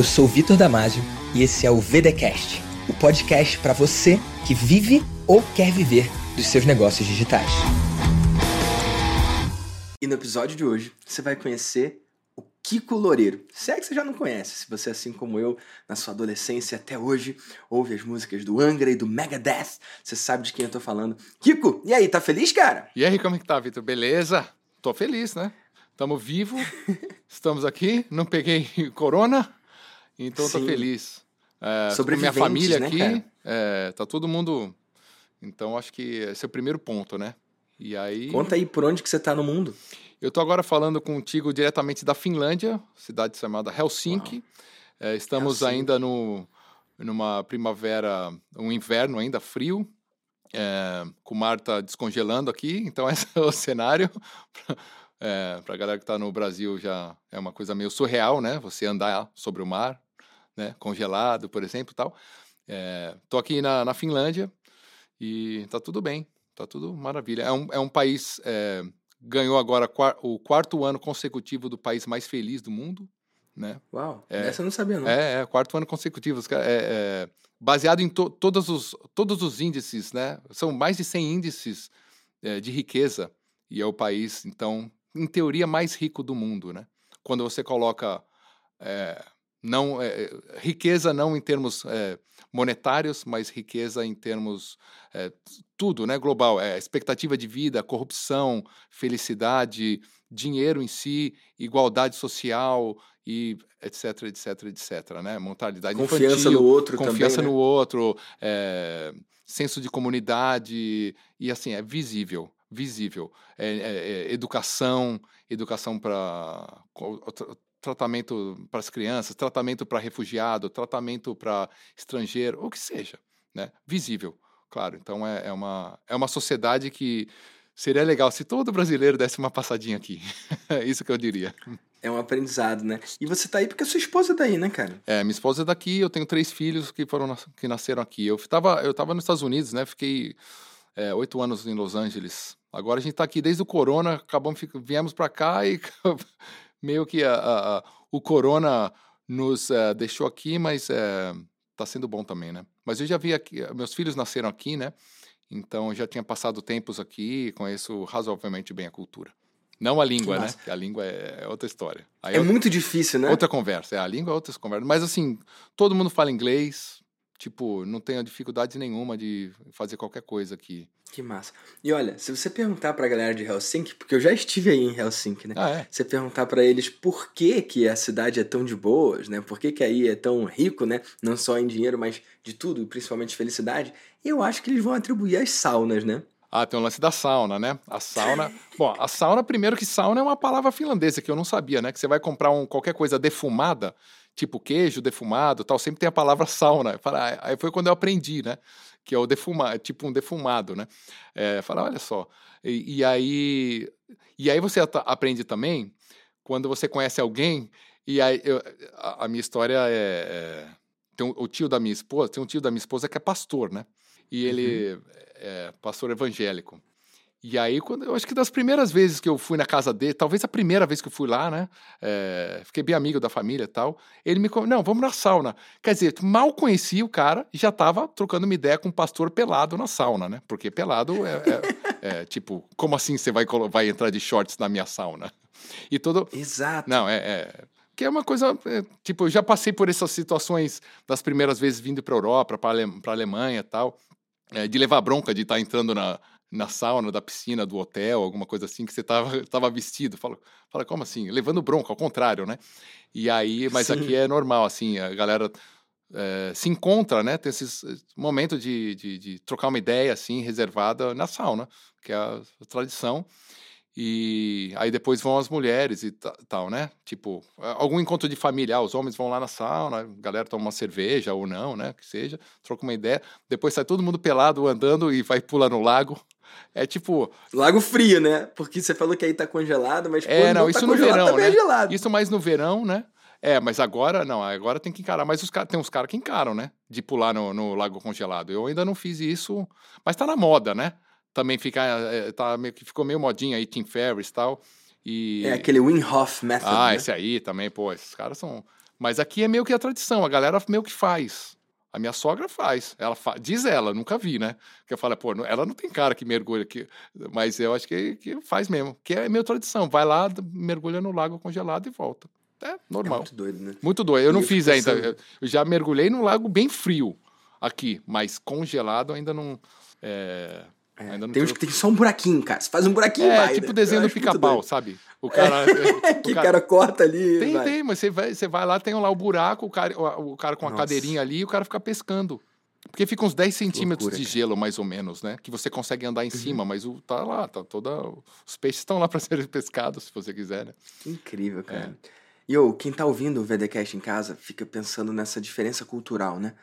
Eu sou Vitor Damasio e esse é o VDcast, o podcast para você que vive ou quer viver dos seus negócios digitais. E no episódio de hoje, você vai conhecer o Kiko Loureiro. Se é que você já não conhece, se você, assim como eu, na sua adolescência até hoje, ouve as músicas do Angra e do Megadeth, você sabe de quem eu tô falando. Kiko, e aí, tá feliz, cara? E aí, como é que tá, Vitor? Beleza? Tô feliz, né? Estamos vivos, estamos aqui, não peguei corona, então Sim. tô feliz. É, minha família né, aqui, é, tá todo mundo. Então acho que esse é o primeiro ponto, né? E aí. Conta aí por onde que você tá no mundo. Eu tô agora falando contigo diretamente da Finlândia, cidade chamada Helsinki. É, estamos Helsinki. ainda no, numa primavera, um inverno ainda frio. É, com o mar tá descongelando aqui, então esse é o cenário. É, para a galera que está no Brasil já é uma coisa meio surreal, né? Você andar sobre o mar, né? Congelado, por exemplo, tal. É, tô aqui na, na Finlândia e tá tudo bem, tá tudo maravilha. É um, é um país é, ganhou agora o quarto ano consecutivo do país mais feliz do mundo, né? Uau, é, essa eu não sabia não. É, é quarto ano consecutivo. É, é, baseado em to, todos, os, todos os índices, né? São mais de 100 índices é, de riqueza e é o país, então, em teoria, mais rico do mundo, né? Quando você coloca é, não é, riqueza não em termos é, monetários, mas riqueza em termos é, tudo, né? Global, é expectativa de vida, corrupção, felicidade, dinheiro em si, igualdade social e etc, etc, etc, né? Mentalidade confiança infantil, no outro, confiança também, né? no outro, senso de comunidade e assim é visível visível. É, é, é educação, educação para tratamento para as crianças, tratamento para refugiado, tratamento para estrangeiro, o que seja, né? Visível, claro. Então é, é, uma, é uma sociedade que seria legal se todo brasileiro desse uma passadinha aqui. é isso que eu diria. É um aprendizado, né? E você tá aí porque a sua esposa é daí, né, cara? É, minha esposa é daqui, eu tenho três filhos que foram que nasceram aqui. Eu estava eu tava nos Estados Unidos, né? Fiquei é, oito anos em Los Angeles. Agora a gente está aqui desde o corona, acabamos viemos para cá e meio que a, a, a, o corona nos uh, deixou aqui, mas está eh, sendo bom também, né? Mas eu já vi aqui, meus filhos nasceram aqui, né? Então já tinha passado tempos aqui, conheço razoavelmente bem a cultura. Não a língua, né? a língua é, é outra história. Aí é outra, muito difícil, né? Outra conversa. É, a língua é outra conversa. Mas assim, todo mundo fala inglês, Tipo, não tenho dificuldade nenhuma de fazer qualquer coisa aqui. Que massa. E olha, se você perguntar pra galera de Helsinki, porque eu já estive aí em Helsinki, né? Ah, é? Você perguntar para eles por que, que a cidade é tão de boas, né? Por que, que aí é tão rico, né? Não só em dinheiro, mas de tudo, principalmente felicidade. Eu acho que eles vão atribuir as saunas, né? Ah, tem o um lance da sauna, né? A sauna. Bom, a sauna, primeiro que sauna é uma palavra finlandesa que eu não sabia, né? Que você vai comprar um, qualquer coisa defumada, tipo queijo defumado tal, sempre tem a palavra sauna. Aí foi quando eu aprendi, né? Que é o defumado, tipo um defumado, né? É, fala, olha só. E, e, aí, e aí você aprende também quando você conhece alguém, e aí eu, a, a, minha história é, é. tem um, o tio da minha esposa, tem um tio da minha esposa que é pastor, né? E ele uhum. é pastor evangélico. E aí, quando, eu acho que das primeiras vezes que eu fui na casa dele, talvez a primeira vez que eu fui lá, né? É, fiquei bem amigo da família e tal. Ele me não, vamos na sauna. Quer dizer, mal conheci o cara e já tava trocando uma ideia com um pastor pelado na sauna, né? Porque pelado é, é, é tipo, como assim você vai, vai entrar de shorts na minha sauna? E todo. Exato. Não, é, é que é uma coisa, é, tipo, eu já passei por essas situações das primeiras vezes vindo para Europa, para Ale, a Alemanha e tal, é, de levar bronca de estar tá entrando na, na sauna da piscina do hotel, alguma coisa assim, que você tava, tava vestido. Fala, fala, como assim? Levando bronca, ao contrário, né? E aí, mas Sim. aqui é normal, assim, a galera é, se encontra, né? Tem esses momentos de, de, de, trocar uma ideia, assim, reservada na sauna, que é a, a tradição. E aí depois vão as mulheres e tal, né? Tipo, algum encontro de família, ah, os homens vão lá na sauna, a galera toma uma cerveja ou não, né? Que seja, troca uma ideia. Depois sai todo mundo pelado andando e vai pular no lago. É tipo. Lago frio, né? Porque você falou que aí tá congelado, mas é, quando não, não isso tá no verão, tá né? gelado. Isso mais no verão, né? É, mas agora não, agora tem que encarar. Mas os tem uns caras que encaram, né? De pular no, no lago congelado. Eu ainda não fiz isso, mas tá na moda, né? também fica, é, tá meio que ficou meio modinha aí, Tim Ferriss e tal. E... É aquele Wim Hof Method. Ah, né? esse aí também, pô, esses caras são Mas aqui é meio que a tradição, a galera meio que faz. A minha sogra faz. Ela fa... Diz ela, nunca vi, né? Que eu falo, pô, ela não tem cara que mergulha aqui. Mas eu acho que, que faz mesmo. Que é meio tradição. Vai lá, mergulha no lago congelado e volta. É normal. É muito doido, né? Muito doido. Eu e não eu fiz ainda. Eu já mergulhei num lago bem frio aqui, mas congelado ainda não. É... É, tem uns que tem só um buraquinho, cara. Você faz um buraquinho é, vai. tipo né? desenho do pica-pau, sabe? O cara. É, que o cara... cara corta ali. Tem, vai. tem, mas você vai, você vai lá, tem lá o buraco, o cara, o, o cara com a cadeirinha ali e o cara fica pescando. Porque fica uns 10 centímetros Loucura, de cara. gelo, mais ou menos, né? Que você consegue andar em uhum. cima, mas o, tá lá, tá toda. Os peixes estão lá para serem pescados, se você quiser, né? Que incrível, cara. É. E eu, quem tá ouvindo o VDCast em casa fica pensando nessa diferença cultural, né?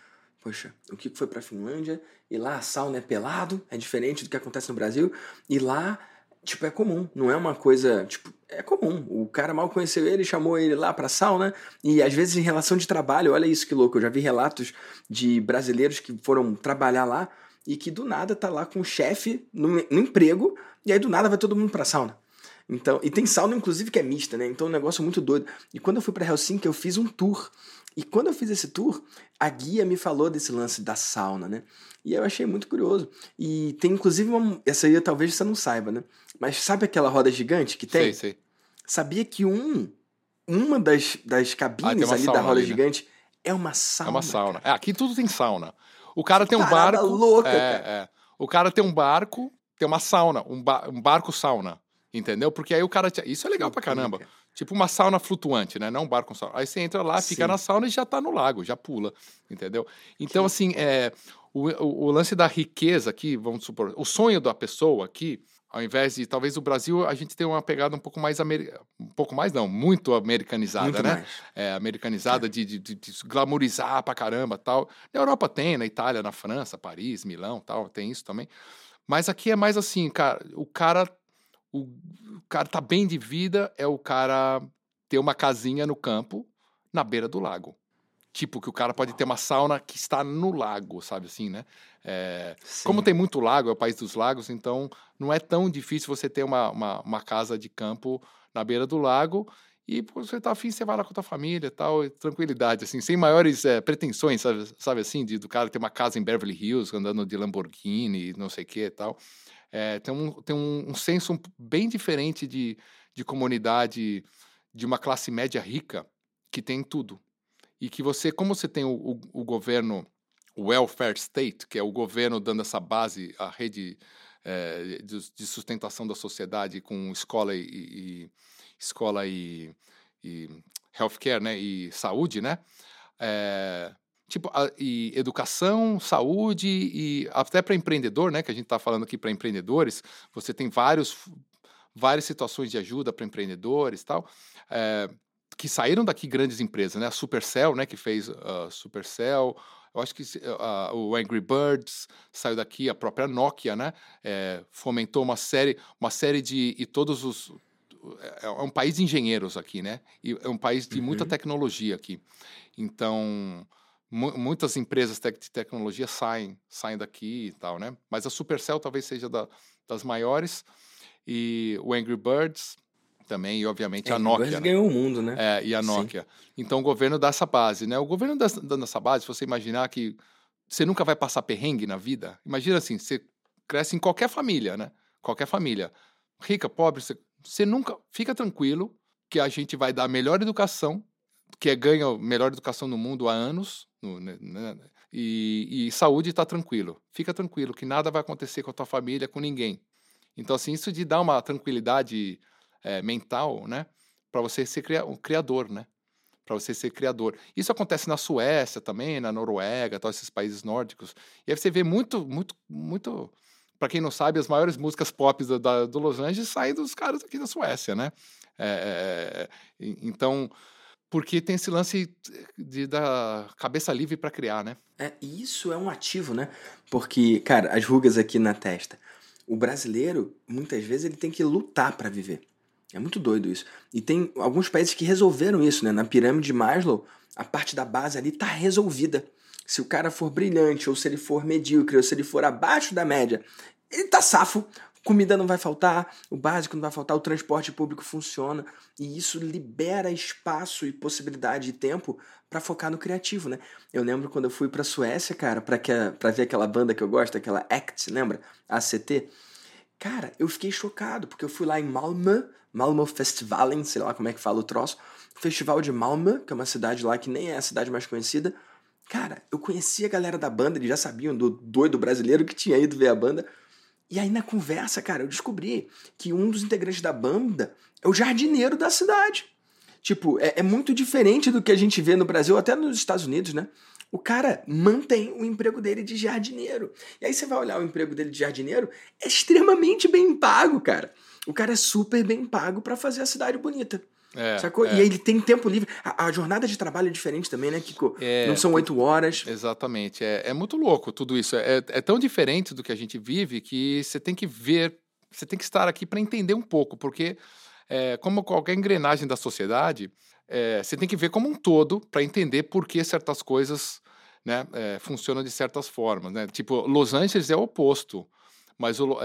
Poxa, o que foi pra Finlândia? E lá a sauna é pelado, é diferente do que acontece no Brasil. E lá, tipo, é comum, não é uma coisa, tipo, é comum. O cara mal conheceu ele, chamou ele lá pra sauna. E às vezes em relação de trabalho, olha isso que louco. Eu já vi relatos de brasileiros que foram trabalhar lá e que do nada tá lá com o chefe no, no emprego. E aí do nada vai todo mundo pra sauna. Então, e tem sauna, inclusive, que é mista, né? Então, é um negócio muito doido. E quando eu fui para Helsinki, eu fiz um tour. E quando eu fiz esse tour, a guia me falou desse lance da sauna, né? E eu achei muito curioso. E tem inclusive uma. Essa aí talvez você não saiba, né? Mas sabe aquela roda gigante que tem? Sei, sei. Sabia que um, uma das, das cabines ah, ali da roda ali, né? gigante é uma sauna. É uma sauna. É, aqui tudo tem sauna. O cara que tem um barco. louca, é, cara. É. O cara tem um barco, tem uma sauna, um, ba um barco sauna. Entendeu? Porque aí o cara. Isso é legal pra caramba. Tipo uma sauna flutuante, né? Não um barco com sauna. Aí você entra lá, fica Sim. na sauna e já tá no lago, já pula. Entendeu? Então, assim, é, o, o, o, lance da riqueza aqui, vamos supor, o sonho da pessoa aqui, ao invés de talvez o Brasil a gente tenha uma pegada um pouco mais um pouco mais não muito americanizada muito né é, americanizada é. De, de, de, glamorizar pra caramba tal na Europa tem na Itália na França Paris Milão tal tem isso também mas aqui é mais assim cara o cara o, cara tá bem de vida é o cara ter uma casinha no campo na beira do lago. Tipo, que o cara pode ter uma sauna que está no lago, sabe assim, né? É, como tem muito lago, é o país dos lagos, então não é tão difícil você ter uma, uma, uma casa de campo na beira do lago e pô, você tá afim, você vai lá com a tua família tal, e tranquilidade, assim, sem maiores é, pretensões, sabe, sabe assim, de, do cara ter uma casa em Beverly Hills, andando de Lamborghini, não sei o que e tal. É, tem um, tem um, um senso bem diferente de, de comunidade de uma classe média rica que tem tudo. E que você, como você tem o, o, o governo welfare state, que é o governo dando essa base, a rede é, de, de, sustentação da sociedade com escola e, e escola e, e healthcare, né, e saúde, né, é, tipo, a, e educação, saúde e até para empreendedor, né, que a gente está falando aqui para empreendedores, você tem vários, várias situações de ajuda para empreendedores tal, é, que saíram daqui grandes empresas, né, a Supercell, né, que fez a uh, Supercell, eu acho que uh, o Angry Birds saiu daqui, a própria Nokia, né, é, fomentou uma série, uma série de e todos os é, é um país de engenheiros aqui, né? E é um país de muita uhum. tecnologia aqui. Então, muitas empresas de tecnologia saem, saem daqui e tal, né? Mas a Supercell talvez seja da, das maiores e o Angry Birds também e obviamente é, a Nokia. Né? ganhou o mundo, né? É, e a Nokia. Sim. Então o governo dá essa base, né? O governo dá, dando essa base, se você imaginar que você nunca vai passar perrengue na vida, imagina assim, você cresce em qualquer família, né? Qualquer família, rica, pobre, você, você nunca fica tranquilo que a gente vai dar a melhor educação, que é ganha a melhor educação no mundo há anos, no, né, né, e, e, saúde está tranquilo. Fica tranquilo, que nada vai acontecer com a tua família, com ninguém. Então, assim, isso de dar uma tranquilidade é, mental, né? Para você ser cria um criador, né? Para você ser criador. Isso acontece na Suécia também, na Noruega, tal, esses países nórdicos. E aí você vê muito, muito, muito. Para quem não sabe, as maiores músicas pop do, da, do Los Angeles saem dos caras aqui da Suécia, né? É, é, então porque tem esse lance de, da cabeça livre para criar, né? É, isso é um ativo, né? Porque, cara, as rugas aqui na testa. O brasileiro, muitas vezes, ele tem que lutar para viver. É muito doido isso. E tem alguns países que resolveram isso, né? Na pirâmide de Maslow, a parte da base ali tá resolvida. Se o cara for brilhante, ou se ele for medíocre, ou se ele for abaixo da média, ele tá safo. Comida não vai faltar, o básico não vai faltar, o transporte público funciona e isso libera espaço e possibilidade e tempo para focar no criativo, né? Eu lembro quando eu fui para Suécia, cara, para que para ver aquela banda que eu gosto, aquela ACT, lembra? ACT. Cara, eu fiquei chocado porque eu fui lá em Malmö, Malmö Festivalen, sei lá como é que fala o troço, Festival de Malmö, que é uma cidade lá que nem é a cidade mais conhecida. Cara, eu conhecia a galera da banda, eles já sabiam do doido brasileiro que tinha ido ver a banda. E aí na conversa, cara, eu descobri que um dos integrantes da banda é o jardineiro da cidade. Tipo, é, é muito diferente do que a gente vê no Brasil, até nos Estados Unidos, né? O cara mantém o emprego dele de jardineiro. E aí você vai olhar o emprego dele de jardineiro, é extremamente bem pago, cara. O cara é super bem pago para fazer a cidade bonita. É, sacou? É. E ele tem tempo livre. A, a, jornada de trabalho é diferente também, né, Kiko? É, Não são oito horas. Exatamente. É, é muito louco tudo isso. É, é tão diferente do que a gente vive que você tem que ver, você tem que estar aqui para entender um pouco, porque é, como qualquer engrenagem da sociedade, é, você tem que ver como um todo para entender por que certas coisas né, funcionam de certas formas. Né? Tipo, Los Angeles é o oposto, mas o,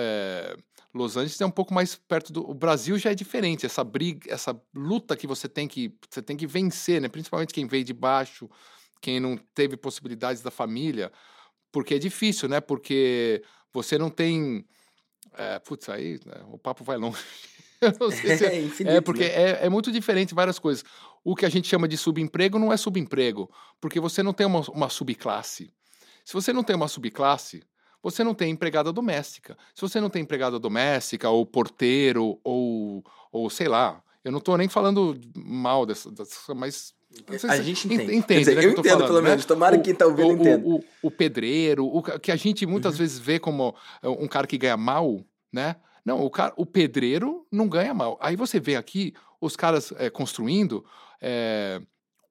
Los Angeles é um pouco mais perto do. O Brasil já é diferente. Essa briga, essa luta que você tem que você tem que vencer, né? Principalmente quem veio de baixo, quem não teve possibilidades da família, porque é difícil, né? Porque você não tem. É, putz, aí né, o papo vai longe. se é, é, infinito, é porque né? é, é muito diferente várias coisas. O que a gente chama de subemprego não é subemprego, porque você não tem uma, uma subclasse. Se você não tem uma subclasse, você não tem empregada doméstica. Se você não tem empregada doméstica, ou porteiro, ou, ou sei lá, eu não estou nem falando mal dessa, dessa mas a gente entende. entende dizer, né, eu, eu entendo, falando, pelo né? menos. Tomara que quem está ouvindo entenda. O, o, o, pedreiro, o que a gente muitas uhum. vezes vê como é, um cara que ganha mal, né? Não, o, cara, o pedreiro não ganha mal. Aí você vê aqui os caras é, construindo, é,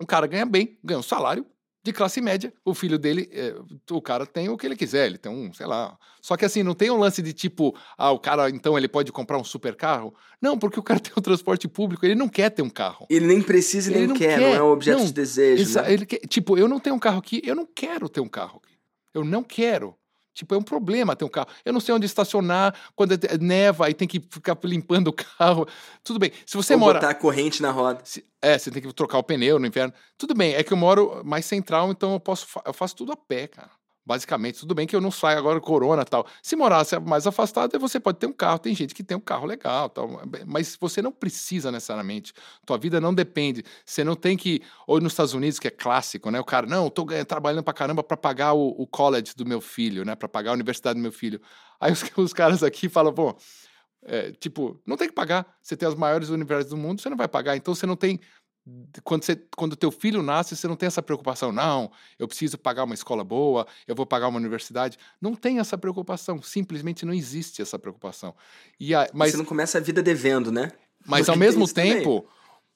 um cara ganha bem, ganha um salário de classe média. O filho dele, é, o cara tem o que ele quiser, ele tem um, sei lá. Só que assim, não tem um lance de tipo, ah, o cara então ele pode comprar um super carro. Não, porque o cara tem um transporte público, ele não quer ter um carro. Ele nem precisa e nem não quer, quer, não é um objeto não, de desejo. Né? Ele quer, tipo, eu não tenho um carro aqui, eu não quero ter um carro aqui. Eu não quero. Tipo, é um problema ter um carro. Eu não sei onde estacionar, quando é neva e tem que ficar limpando o carro. Tudo bem. Se você Ou mora. botar a corrente na roda. Se, é, você tem que trocar o pneu no inverno. Tudo bem, é que eu moro mais central, então eu posso. Eu faço tudo a pé, cara. Basicamente, tudo bem que eu não saio agora corona tal. Se morasse mais afastado, você pode ter um carro. Tem gente que tem um carro legal, tal. Mas você não precisa necessariamente. Tua vida não depende. Você não tem que. Ou nos Estados Unidos, que é clássico, né? O cara, não, tô trabalhando pra caramba para pagar o, o, college do meu filho, né? Para pagar a universidade do meu filho. Aí os, os caras aqui falam, pô. É, tipo, não tem que pagar. Você tem as maiores universidades do mundo, você não vai pagar. Então você não tem quando você quando teu filho nasce, você não tem essa preocupação, não, eu preciso pagar uma escola boa, eu vou pagar uma universidade. Não tem essa preocupação, simplesmente não existe essa preocupação. E a, mas, você não começa a vida devendo, né? Mas ao mesmo tempo,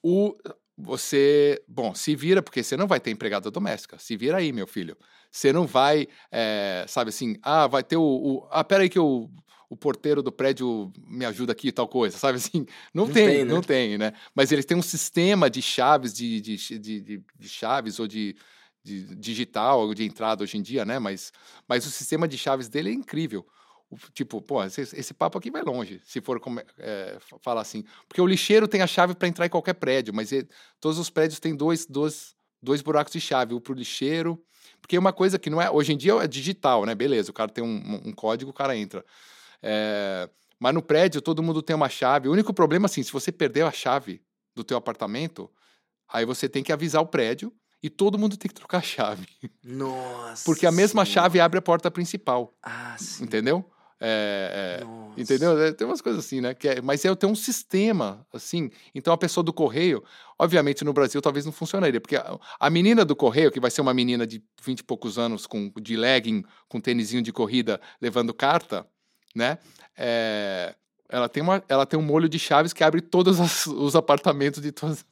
o, você, bom, se vira, porque você não vai ter empregada doméstica. Se vira aí, meu filho. Você não vai, é, sabe assim, ah, vai ter o, o ah, peraí que eu o porteiro do prédio me ajuda aqui e tal coisa, sabe assim? Não, não tem, tem né? não tem, né? Mas eles têm um sistema de chaves, de, de, de, de chaves ou de, digital, de entrada hoje em dia, né? Mas, mas o sistema de chaves dele é incrível. Tipo, pô, esse, esse papo aqui vai longe, se for é, falar assim. Porque o lixeiro tem a chave para entrar em qualquer prédio, mas ele, todos os prédios têm dois, dois, dois buracos de chave, um para o lixeiro. Porque uma coisa que não é. Hoje em dia é digital, né? Beleza, o cara tem um, um código, o cara entra. É, mas no prédio todo mundo tem uma chave. O único problema, assim, se você perdeu a chave do teu apartamento, aí você tem que avisar o prédio e todo mundo tem que trocar a chave. Nossa. Porque a mesma sim. chave abre a porta principal. Ah, sim. Entendeu? É, é, entendeu? É, tem umas coisas assim, né? Que é, mas eu tenho um sistema, assim. Então a pessoa do correio, obviamente no Brasil talvez não funcionaria, porque a, a, menina do correio, que vai ser uma menina de 20 e poucos anos, com, de legging, com tênisinho de corrida, levando carta, né? É, ela, tem uma, ela tem um molho de chaves que abre todos as, os apartamentos de todas,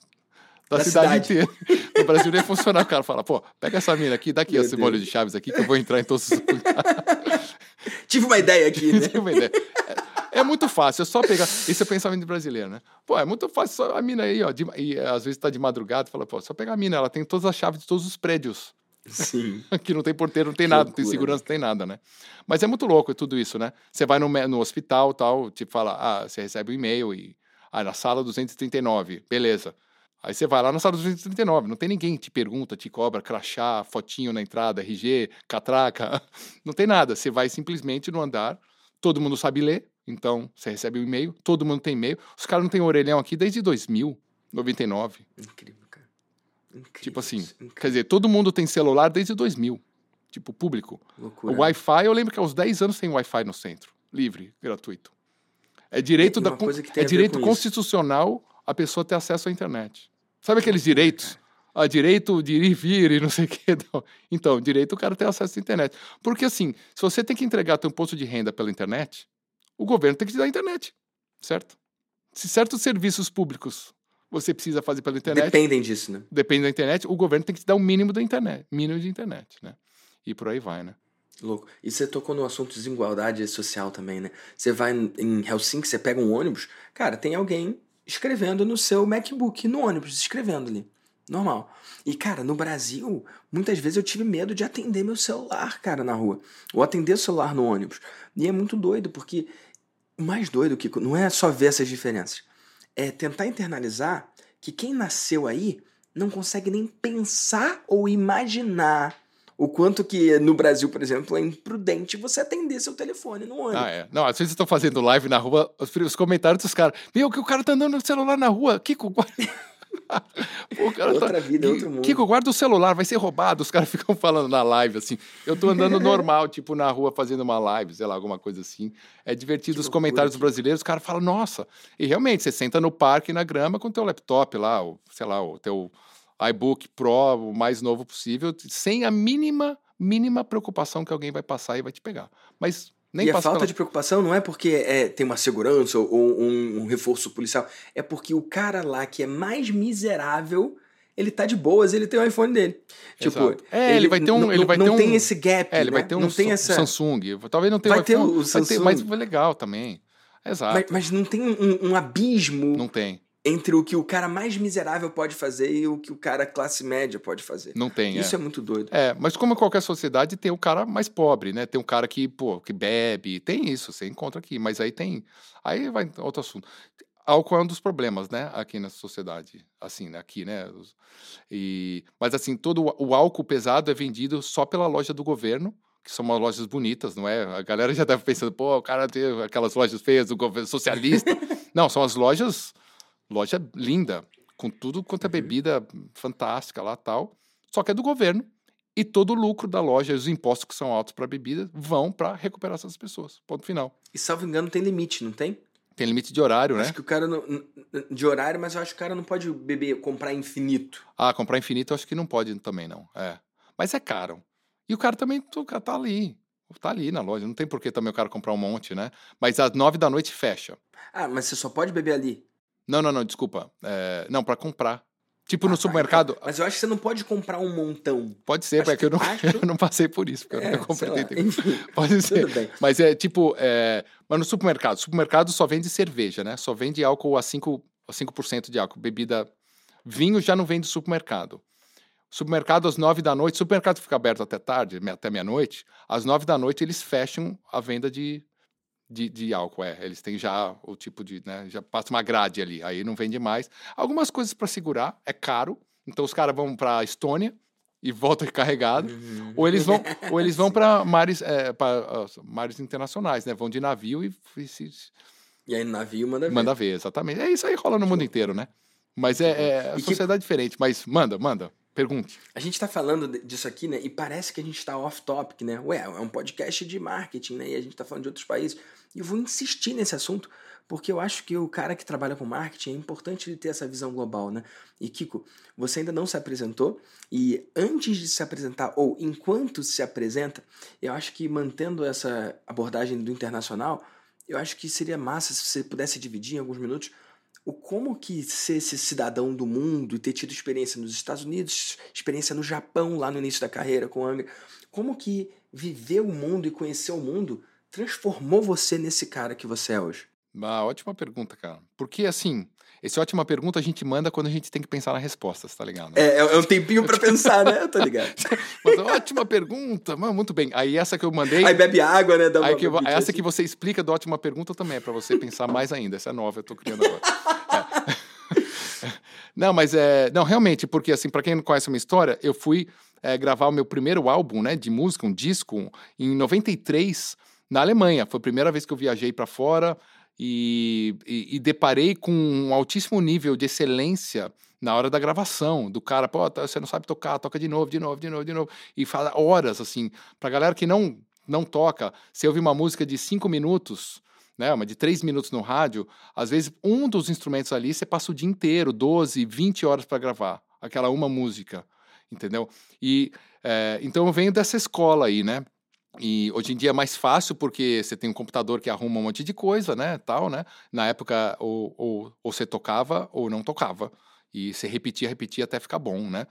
da, da cidade, cidade, inteira. No Brasil nem funcionar. O cara fala, pô, pega essa mina aqui, dá aqui Meu esse Deus. molho de chaves aqui que eu vou entrar em todos os Tive uma ideia aqui, né? Tive uma ideia. É, é, muito fácil, é só pegar. Esse é o pensamento brasileiro, né? Pô, é muito fácil, só a mina aí, ó. De, e às vezes tá de madrugada, fala, pô, só pegar a mina, ela tem todas as chaves de todos os prédios Sim. Aqui não tem porteiro, não tem Que nada, não tem loucura. segurança, não tem nada, né? Mas é muito louco tudo isso, né? Você vai no, no hospital tal, te fala, ah, você recebe um e-mail e. Ah, na sala 239, beleza. Aí você vai lá na sala 239, não tem ninguém que te pergunta, te cobra, crachá, fotinho na entrada, RG, catraca, não tem nada. Você vai simplesmente no andar, todo mundo sabe ler, então você recebe um e-mail, todo mundo tem e-mail. Os caras não têm orelhão aqui desde 2000, 99. Incrível, cara. Incrível. Tipo assim, incrível. Quer dizer, todo mundo tem celular desde 2000, tipo público. Loucura. O Wi-Fi, eu lembro que aos 10 anos tem Wi-Fi no centro, livre, gratuito. É direito, da, é a direito com isso. constitucional a pessoa ter acesso à internet. Sabe aqueles direitos? Ah, direito de ir e vir e não sei o quê. Não. Então, direito o cara ter acesso à internet. Porque assim, se você tem que entregar teu imposto de renda pela internet, o governo tem que te dar a internet, certo? Se certos serviços públicos você precisa fazer pela internet, Dependem disso, né? depende da internet, o governo tem que te dar o mínimo da internet, mínimo de internet, né? E por aí vai, né? Louco. E você tocou no assunto de desigualdade social também, né? Você vai em Helsinki, você pega um ônibus, cara, tem alguém escrevendo no seu MacBook, no ônibus, escrevendo ali. Normal. E, cara, no Brasil, muitas vezes eu tive medo de atender meu celular, cara, na rua. Ou atender o celular no ônibus. E é muito doido, porque o mais doido, Kiko, não é só ver essas diferenças. É tentar internalizar que quem nasceu aí não consegue nem pensar ou imaginar o quanto que no Brasil, por exemplo, é imprudente você atender seu telefone no ônibus. Ah, é. Não, às vezes estão fazendo live na rua, os, os comentários dos caras. Meu, que o cara tá andando no celular na rua. Kiko. Pô, o cara Outra tá... vida, outro mundo. Kiko, guarda o celular, vai ser roubado. Os caras ficam falando na live, assim. Eu tô andando normal, tipo, na rua fazendo uma live, sei lá, alguma coisa assim. É divertido Que os comentários brasileiros, os caras falam, nossa. E realmente, você senta no parque, na grama, com o teu laptop lá, o, sei lá, o teu iBook Pro, o mais novo possível, sem a mínima, mínima preocupação que alguém vai passar e vai te pegar. Mas nem e a passa falta pela- de preocupação não é porque é, tem uma segurança ou, ou um, um reforço policial. É porque o cara lá que é mais miserável, ele tá de boas, ele tem o iPhone dele. Tipo. É, ele vai ter um- ele vai não ter um- tem esse gap. É, ele vai né? ter um não tem Sa- essa. Samsung. Talvez não tenha Vai ter iPhone, o vai ter- Samsung. mas foi legal também. Exato. Mas, mas não tem um, um abismo Não tem. Entre o que o cara mais miserável pode fazer e o que o cara classe média pode fazer. Não tem, Isso é. é muito doido. É, mas como em qualquer sociedade, tem o cara mais pobre, né? Tem um cara que, pô, que bebe. Tem isso, você encontra aqui. Mas aí tem... Aí vai outro assunto. Álcool é um dos problemas, né? Aqui na sociedade. Assim, né? Aqui, né? E... Mas assim, todo o- o álcool pesado é vendido só pela loja do governo, que são umas lojas bonitas, não é? A galera já deve pensando, pô, o cara tem aquelas lojas feias do governo socialista. não, são as lojas... Loja linda, com tudo quanto é Uhum. bebida fantástica lá tal. Só que é do governo. E todo o lucro da loja, os impostos que são altos para bebida, vão para recuperar essas pessoas. Ponto final. E salvo engano, tem limite, não tem? Tem limite de horário, né? Acho que o cara não. De horário, mas eu acho que o cara não pode beber, comprar infinito. Ah, comprar infinito eu acho que não pode também, não. É. Mas é caro. E o cara também o cara tá ali. Tá ali na loja. Não tem por que também o cara comprar um monte, né? Mas às nove da noite fecha. Ah, mas você só pode beber ali. Não, não, não, desculpa. É, não, para comprar. Tipo Ah, no supermercado. Mas eu acho que você não pode comprar um montão. Pode ser, acho porque eu não, acho- eu não passei por isso. Porque eu É, não comprei. enfim, Pode ser. Mas é tipo, é, mas no supermercado, supermercado só vende cerveja, né? Só vende álcool a 5%, a 5 de álcool. Bebida, vinho já não vende supermercado. Supermercado às 9 da noite, supermercado fica aberto até tarde, até meia-noite. Às 9 da noite eles fecham a venda de, de, de álcool, é. Eles têm já o tipo de, né? Já passa uma grade ali, aí não vende mais. Algumas coisas para segurar, é caro. Então os caras vão para Estônia e voltam recarregados. Uhum. Ou eles vão, ou eles vão para mares, é, pra, mares internacionais, né? Vão de navio e, e se E aí no navio manda ver. manda ver, exatamente. É isso aí rola no mundo inteiro, né? Mas é, é a E que- sociedade diferente. Mas manda, manda, pergunte. A gente tá falando disso aqui, né? E parece que a gente tá off-topic, né? Ué, é um podcast de marketing, né? E a gente tá falando de outros países. E eu vou insistir nesse assunto, porque eu acho que o cara que trabalha com marketing é importante ele ter essa visão global, né? E Kiko, você ainda não se apresentou, e antes de se apresentar, ou enquanto se apresenta, eu acho que mantendo essa abordagem do internacional, eu acho que seria massa se você pudesse dividir em alguns minutos o como que ser esse cidadão do mundo e ter tido experiência nos Estados Unidos, experiência no Japão lá no início da carreira com a Angra, como que viver o mundo e conhecer o mundo transformou você nesse cara que você é hoje? Uma ótima pergunta, cara. Porque, assim, Esse ótima pergunta a gente manda quando a gente tem que pensar na resposta, tá ligado? É, é um tempinho para pensar, né? Tô ligado. Mas, ótima pergunta, mano, muito bem. Aí essa que eu mandei. Aí bebe água, né? aí que essa assim. que você explica do ótima pergunta também é para você pensar mais ainda. Essa é nova, eu tô criando agora. É. Não, mas é. Não, realmente, porque assim, para quem não conhece uma história, eu fui é, gravar o meu primeiro álbum, né, de música, um disco, em 93, na Alemanha. Foi a primeira vez que eu viajei para fora e, e, deparei com um altíssimo nível de excelência na hora da gravação, do cara, pô, tá, você não sabe tocar, toca de novo, de novo, de novo, de novo, e fala horas, assim, pra galera que não, não toca, você ouve uma música de cinco minutos, né, uma de três minutos no rádio, às vezes um dos instrumentos ali você passa o dia inteiro, 12, 20 horas para gravar, aquela uma música, entendeu? E, é, então eu venho dessa escola aí, né, e hoje em dia é mais fácil porque você tem um computador que arruma um monte de coisa, né, tal, né? Na época ou, ou, ou você tocava ou não tocava e você repetia, repetia até ficar bom, né?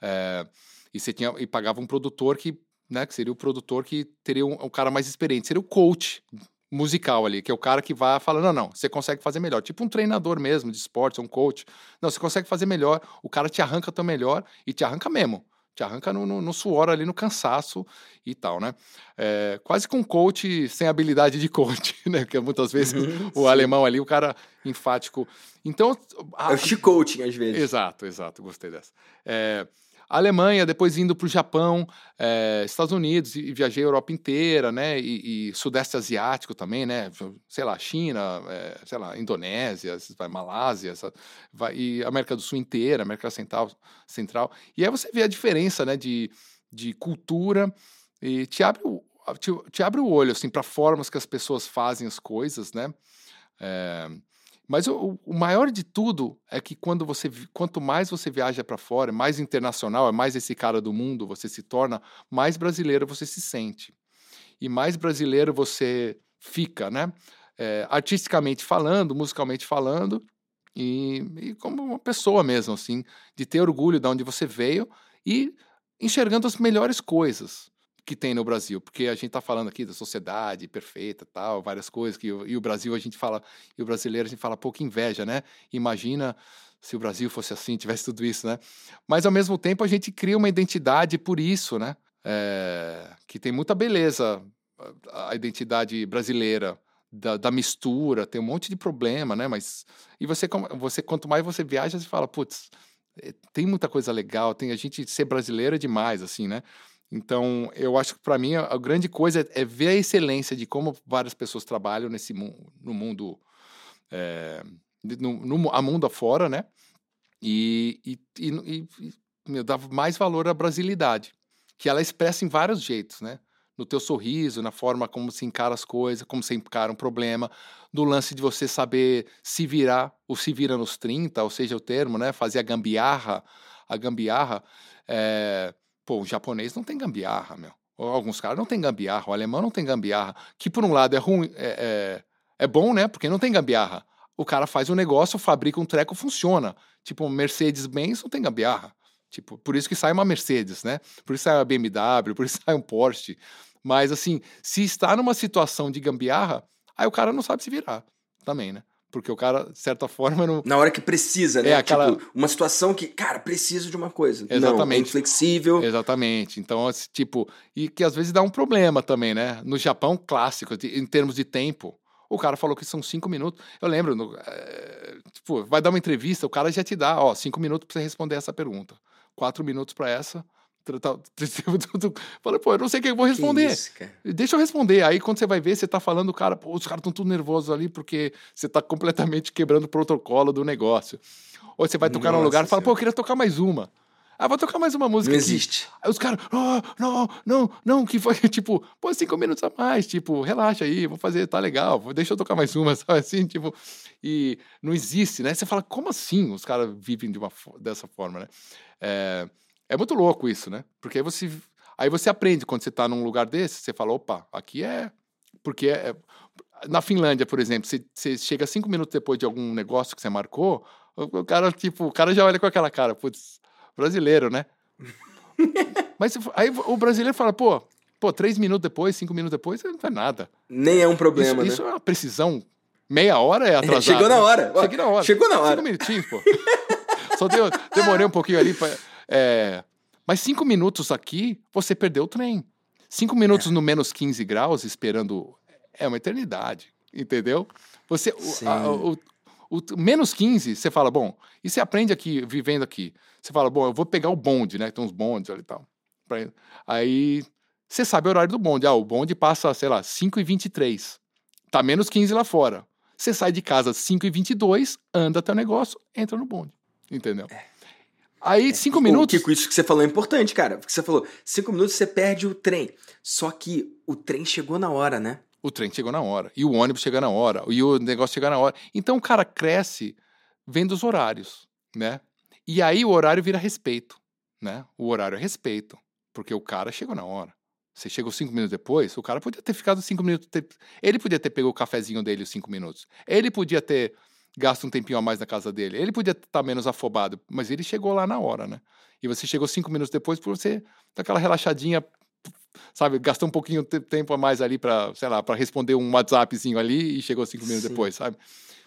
É, e você tinha e pagava um produtor que, né, que seria o produtor que teria um, um, cara mais experiente, seria o coach musical ali, que é o cara que vai falando, não, não, você consegue fazer melhor, tipo um treinador mesmo de esporte, um coach. Não, você consegue fazer melhor, o cara te arranca teu melhor e te arranca mesmo te arranca no, no, no, suor ali, no cansaço e tal, né? É, quase com um coach sem habilidade de coach, né? Que muitas vezes o, o alemão ali, o cara enfático. Então... A... É o coaching às vezes. Exato, exato, gostei dessa. É, Alemanha, depois indo para o Japão, é, Estados Unidos, e, viajei a Europa inteira, né? E, e, Sudeste Asiático também, né? Sei lá, China, é, sei lá, Indonésia, Malásia, vai, e América do Sul inteira, América Central, Central. E aí você vê a diferença, né? De, de cultura e te abre o, te, te abre o olho, assim, para formas que as pessoas fazem as coisas, né? É, mas o, o, maior de tudo é que quando você, quanto mais você viaja para fora, mais internacional, é mais esse cara do mundo você se torna, mais brasileiro você se sente. E mais brasileiro você fica, né? É, artisticamente falando, musicalmente falando, e, e, como uma pessoa mesmo, assim, de ter orgulho de onde você veio e enxergando as melhores coisas que tem no Brasil, porque a gente está falando aqui da sociedade perfeita, tal, várias coisas que e o Brasil a gente fala e o brasileiro a gente fala pouco inveja, né? Imagina se o Brasil fosse assim, tivesse tudo isso, né? Mas ao mesmo tempo a gente cria uma identidade por isso, né? É, que tem muita beleza a identidade brasileira da, da, mistura, tem um monte de problema, né? Mas e você, você quanto mais você viaja, você fala, putz, eh, tem muita coisa legal, tem a gente ser brasileiro é demais, assim, né? Então, eu acho que para mim a, grande coisa é, é, ver a excelência de como várias pessoas trabalham nesse mundo, no mundo, é, no, no a mundo afora, né? E, e, e, e dá mais valor à brasilidade, que ela expressa em vários jeitos, né? No teu sorriso, na forma como se encara as coisas, como se encara um problema, no lance de você saber se virar, ou se vira nos 30, ou seja, o termo, né? Fazer a gambiarra, a gambiarra, é, Pô, o japonês não tem gambiarra, meu. Alguns caras não tem gambiarra, o alemão não tem gambiarra. Que por um lado é ruim, é, é, é bom, né? Porque não tem gambiarra. O cara faz um negócio, fabrica um treco, funciona. Tipo, Mercedes-Benz não tem gambiarra. Tipo, por isso que sai uma Mercedes, né? Por isso sai uma BMW, por isso sai um Porsche. Mas assim, se está numa situação de gambiarra, aí o cara não sabe se virar também, né? Porque o cara, de certa forma, não. Na hora que precisa, né? É aquela... Tipo, uma situação que, cara, preciso de uma coisa. Exatamente. Não, é inflexível. Exatamente. Então, assim, tipo, e que às vezes dá um problema também, né? No Japão, clássico, em termos de tempo. O cara falou que são cinco minutos. Eu lembro, no, é, tipo, vai dar uma entrevista, o cara já te dá, ó, cinco minutos pra você responder essa pergunta. Quatro minutos para essa, Falei, pô, eu não sei o que eu vou responder. Isso, Deixa eu responder. Aí quando você vai ver, você tá falando, cara, pô, os caras estão tudo nervosos ali porque você tá completamente quebrando o protocolo do negócio. Ou você vai tocar Nossa num lugar e fala, pô, eu queria tocar mais uma. Ah, vou tocar mais uma música. Não aqui. existe. Aí os caras, oh, não, não, não, que foi, tipo, pô, cinco minutos a mais, tipo, relaxa aí, vou fazer, tá legal, deixa eu tocar mais uma, sabe assim, tipo, e não existe, né? Você fala, como assim os caras vivem de uma, dessa forma, né? É, é muito louco isso, né? Porque aí você, aí você aprende quando você está num lugar desse, você fala, opa, aqui é. Porque é, é... na Finlândia, por exemplo, você, você chega cinco minutos depois de algum negócio que você marcou, o cara, tipo, o cara já olha com aquela cara, putz, brasileiro, né? Mas aí o brasileiro fala, pô, pô, três minutos depois, cinco minutos depois, não é nada. Nem é um problema, isso, né? Isso é uma precisão Meia hora é atrasado. Chegou na né? hora. Ó, Cheguei na hora. Chegou na hora. Cinco minutinhos, pô. Só deu- demorei um pouquinho ali. Pra, é, mas cinco minutos aqui, você perdeu o trem. Cinco minutos no menos 15 graus, esperando. É uma eternidade. Entendeu? Você. o- a- o, o- menos 15, você fala, bom, e você aprende aqui, vivendo aqui. Você fala, bom, eu vou pegar o bonde, né? Tem uns bondes ali e tal. Aí você sabe o horário do bonde. Ah, o bonde passa, sei lá, 5 e 23 Tá menos 15 lá fora. Você sai de casa às 5 e 22 anda até o negócio, entra no bonde. Entendeu? Aí, cinco Ô, minutos. Kiko, isso que você falou é importante, cara. Porque você falou, cinco minutos você perde o trem. Só que o trem chegou na hora, né? O trem chegou na hora. E o ônibus chega na hora. E o negócio chega na hora. Então o cara cresce vendo os horários, né? E aí o horário vira respeito, né? O horário é respeito. Porque o cara chegou na hora. Você chegou cinco minutos depois, o cara podia ter ficado cinco minutos. Ele podia ter pegado o cafezinho dele os cinco minutos. Ele podia ter gasto um tempinho a mais na casa dele. Ele podia estar menos afobado, mas ele chegou lá na hora, né? E você chegou cinco minutos depois por você dar aquela relaxadinha, sabe? Gastou um pouquinho de tempo a mais ali para, sei lá, para responder um WhatsAppzinho ali e chegou cinco minutos Sim. depois, sabe?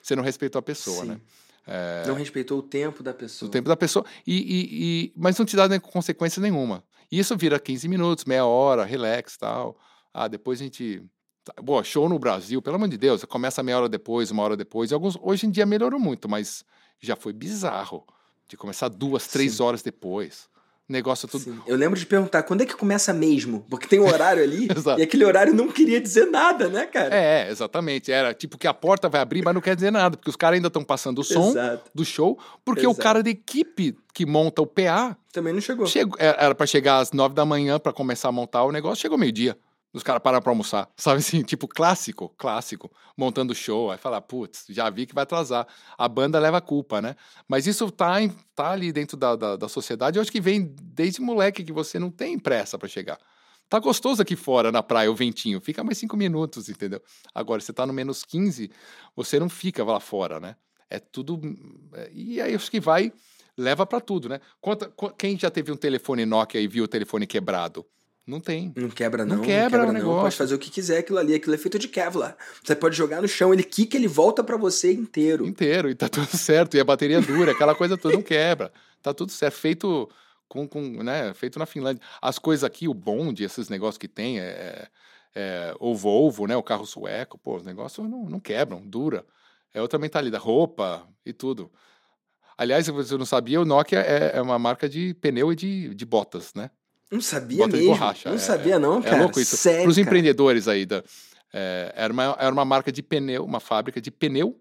Você não respeitou a pessoa, Sim. né? É, Não respeitou o tempo da pessoa. o tempo da pessoa. E, e- e- mas não te dá né, consequência nenhuma. E isso vira 15 minutos, meia hora, relax tal. Ah, depois a gente. Tá, Boa, show no Brasil, pelo amor de Deus, começa meia hora depois, uma hora depois. E alguns, hoje em dia melhorou muito, mas já foi bizarro de começar duas, três Sim. horas depois. Negócio tudo. Sim. Eu lembro de perguntar quando é que começa mesmo? Porque tem um horário ali e aquele horário não queria dizer nada, né, cara? É, exatamente. Era tipo que a porta vai abrir, mas não quer dizer nada, porque os caras ainda estão passando o som Exato. do show, porque o Exato. cara da equipe que monta o PA Também não chegou. Chegou, é, era pra chegar às nove da manhã pra começar a montar o negócio, chegou meio-dia. Os caras pararam pra almoçar. Sabe assim, tipo clássico, clássico, montando show. Aí falar, putz, já vi que vai atrasar. A banda leva a culpa, né? Mas isso tá, em- tá ali dentro da, da, da sociedade. Eu acho que vem desde moleque que você não tem pressa pra chegar. Tá gostoso aqui fora na praia, o ventinho. Fica mais cinco minutos, entendeu? Agora, você tá no menos 15, você não fica lá fora, né? É tudo. é, E aí acho que vai, leva pra tudo, né? Quem já teve um telefone Nokia e viu o telefone quebrado? Não tem. Não quebra, Não não. quebra o não. negócio. Pode fazer o que quiser aquilo ali. Aquilo é feito de Kevlar. Você pode jogar no chão, ele quica, ele volta pra você inteiro. Inteiro, e tá tudo certo. E a bateria dura, aquela coisa toda não quebra. Tá tudo certo. Feito com, com né? Feito na Finlândia. As coisas aqui, o bonde, esses negócios que tem, é, é, o Volvo, né? O carro sueco, pô, os negócios não, não quebram, dura. É outra mentalidade, roupa e tudo. Aliás, se você não sabia, o Nokia é, é uma marca de pneu e de, de botas, né? Não sabia Bota de mesmo. borracha, Não é- sabia, não, É cara. louco isso. Sério, Para os empreendedores aí, da, é, era, uma, era uma marca de pneu, uma fábrica de pneu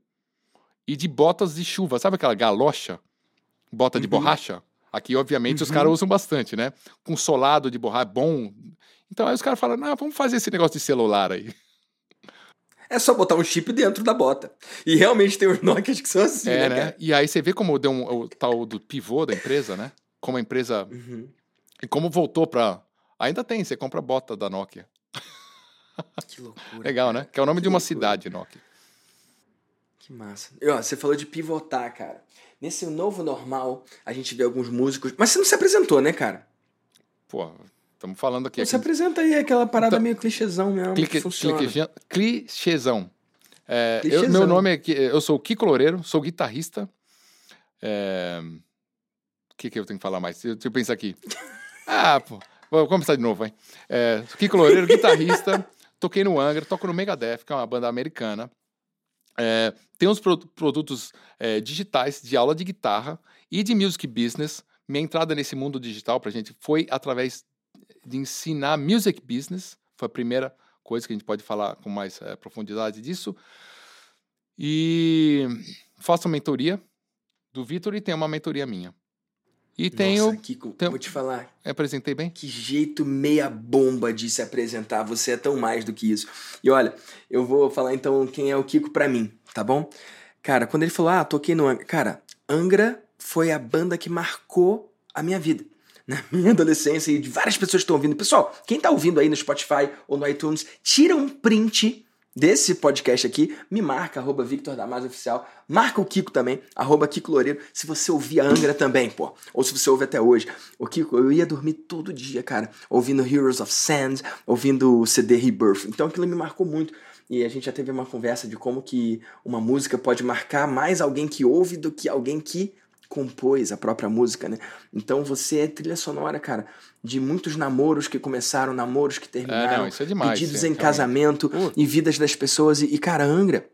e de botas de chuva. Sabe aquela galocha? Bota de Uhum. borracha? Aqui, obviamente, os Uhum. caras usam bastante, né? Com solado de borracha, bom. Então aí os caras falam, ah, vamos fazer esse negócio de celular aí. É só botar um chip dentro da bota. E realmente tem os Nokias que são assim, é, né, né? E aí você vê como deu um, o tal do pivô da empresa, né? Como a empresa... Uhum. E como voltou pra... Ainda tem, você compra bota da Nokia. Que loucura. Legal, né? Que é o nome Que de uma loucura. cidade, Nokia. Que massa. E, ó, você falou de pivotar, cara. Nesse novo normal, a gente vê alguns músicos. Mas você não se apresentou, né, cara? Pô, estamos falando aqui... Você aqui apresenta aí aquela parada Então- meio clichêzão mesmo. Clique, clique, clichêzão. É, eu- meu nome é. Eu sou Kiko Loureiro, sou guitarrista. É, O que, que eu tenho que falar mais? Deixa eu pensar aqui. Ah, pô. Começar de novo, hein? É, Kiko Loureiro, guitarrista. Toquei no Angra, toco no Megadeth, que é uma banda americana. É, uns pro- produtos é, digitais de aula de guitarra e de music business. Minha entrada nesse mundo digital pra gente foi através de ensinar music business. Foi a primeira coisa que a gente pode falar com mais eh, profundidade disso. E faço mentoria do Vitor e tenho uma mentoria minha. E. Nossa, Kiko, tenho- vou te falar. Apresentei bem? Que jeito meia bomba de se apresentar. Você é tão mais do que isso. E olha, eu vou falar então quem é o Kiko pra mim, tá bom? Cara, quando ele falou, ah, toquei no Angra. Cara, Angra foi a banda que marcou a minha vida. Na minha adolescência e de várias pessoas que estão ouvindo. Pessoal, quem tá ouvindo aí no Spotify ou no iTunes, tira um print desse podcast aqui, me marca, arroba Victor Damasio Oficial, marca o Kiko também, arroba Kiko Loureiro, se você ouvir a Angra também, pô, ou se você ouve até hoje. Ô Kiko, eu ia dormir todo dia, cara, ouvindo Heroes of Sand, ouvindo o CD Rebirth, então aquilo me marcou muito. E a gente já teve uma conversa de como que uma música pode marcar mais alguém que ouve do que alguém que compôs a própria música, né? Então você é trilha sonora, cara, de muitos namoros que começaram, namoros que terminaram, é, não, isso é demais, pedidos é, em casamento e vidas das pessoas. E, e, cara, Angra,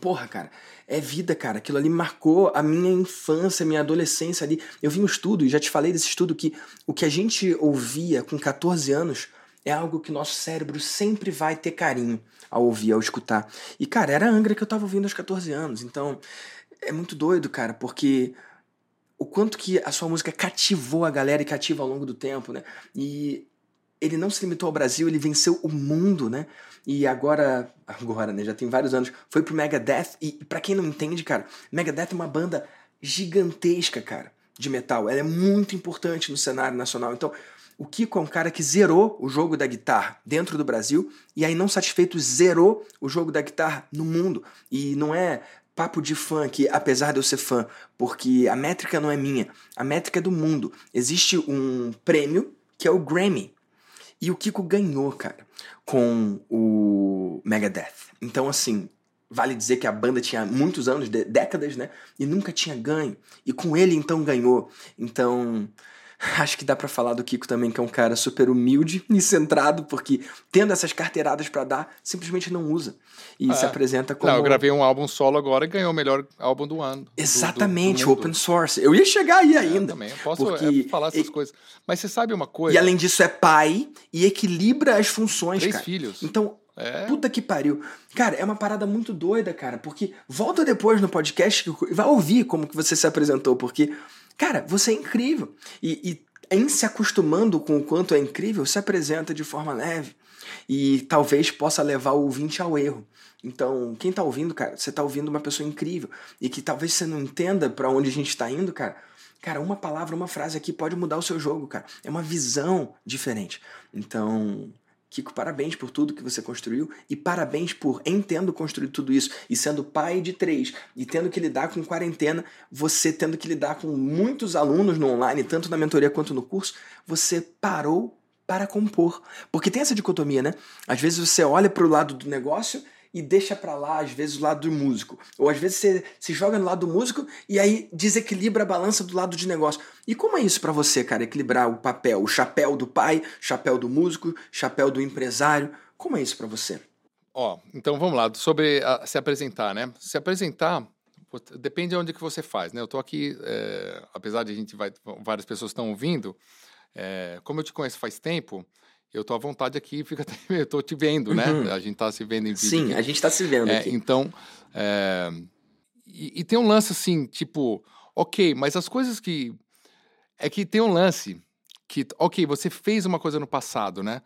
porra, cara, é vida, cara. Aquilo ali marcou a minha infância, minha adolescência ali. Eu vi um estudo, e já te falei desse estudo, que o que a gente ouvia com 14 anos é algo que nosso cérebro sempre vai ter carinho ao ouvir, ao escutar. E, cara, era Angra que eu tava ouvindo aos 14 anos. Então, é muito doido, cara, porque o quanto que a sua música cativou a galera e cativa ao longo do tempo, né? E ele não se limitou ao Brasil, ele venceu o mundo, né? E agora, agora, né? Já tem vários anos, foi pro Megadeth. E, para quem não entende, cara, Megadeth é uma banda gigantesca, cara, de metal. Ela é muito importante no cenário nacional. Então, o Kiko é um cara que zerou o jogo da guitarra dentro do Brasil e aí, não satisfeito, zerou o jogo da guitarra no mundo. E não é papo de fã que, apesar de eu ser fã, porque a métrica não é minha, a métrica é do mundo. Existe um prêmio que é o Grammy. E o Kiko ganhou, cara, com o Megadeth. Então, assim, vale dizer que a banda tinha muitos anos, décadas, né? E nunca tinha ganho. E com ele, então, ganhou. Então, Acho que dá para falar do Kiko também, que é um cara super humilde e centrado, porque tendo essas carteiradas para dar, simplesmente não usa. E é. se apresenta como. Não, eu gravei um álbum solo agora e ganhou o melhor álbum do ano. Exatamente, do, do, open source. Eu ia chegar aí ainda. É, também, eu posso porque... é, falar essas e... coisas. Mas você sabe uma coisa. E além disso, é pai e equilibra as funções. Três cara. filhos. Então, é. Puta que pariu. Cara, é uma parada muito doida, cara, porque volta depois no podcast e vai ouvir como que você se apresentou, porque, cara, você é incrível. E, e em se acostumando com o quanto é incrível, se apresenta de forma leve e talvez possa levar o ouvinte ao erro. Então, quem tá ouvindo, cara, você tá ouvindo uma pessoa incrível e que talvez você não entenda para onde a gente tá indo, cara. Cara, uma palavra, uma frase aqui pode mudar o seu jogo, cara. É uma visão diferente. Então, Kiko, parabéns por tudo que você construiu e parabéns por, em tendo construído tudo isso e sendo pai de três e tendo que lidar com quarentena, você tendo que lidar com muitos alunos no online, tanto na mentoria quanto no curso, você parou para compor. Porque tem essa dicotomia, né? Às vezes você olha para o lado do negócio e deixa para lá, às vezes, o lado do músico. Ou às vezes você se joga no lado do músico e aí desequilibra a balança do lado de negócio. E como é isso para você, cara? Equilibrar o papel, o chapéu do pai, chapéu do músico, chapéu do empresário. Como é isso para você? Ó, então vamos lá, sobre a, se apresentar, né? Se apresentar depende de onde que você faz, né? Eu tô aqui, é, apesar de a gente vai, várias pessoas estão ouvindo, é, como eu te conheço faz tempo, eu tô à vontade aqui, fica eu tô te vendo, né? Uhum. A gente tá se vendo em vídeo. Sim, aqui. a gente tá se vendo é, aqui. Então, é, e, e, tem um lance assim, tipo, ok, mas as coisas que é que tem um lance que, ok, você fez uma coisa no passado, né?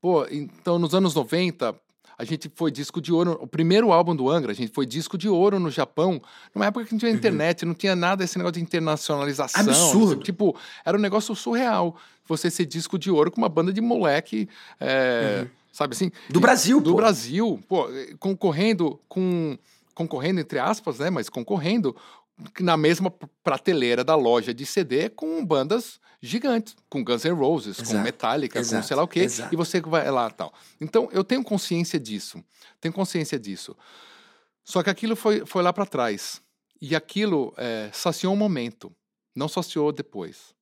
Pô, então nos anos 90, a gente foi disco de ouro. O primeiro álbum do Angra, a gente foi disco de ouro no Japão. Numa época que não tinha uhum. internet, não tinha nada esse negócio de internacionalização. Absurdo. Tipo, era um negócio surreal. Você ser disco de ouro com uma banda de moleque. É, uhum. Sabe assim? Do Brasil, Do pô. Brasil, pô, concorrendo com. Concorrendo, entre aspas, né? Mas concorrendo na mesma prateleira da loja de CD com bandas gigantes, com Guns N' Roses, Exato. com Metallica, Exato. com sei lá o quê, Exato. e você vai lá tal. Então, eu tenho consciência disso, tenho consciência disso. Só que aquilo foi, foi lá para trás, e aquilo é, saciou um momento, não saciou depois.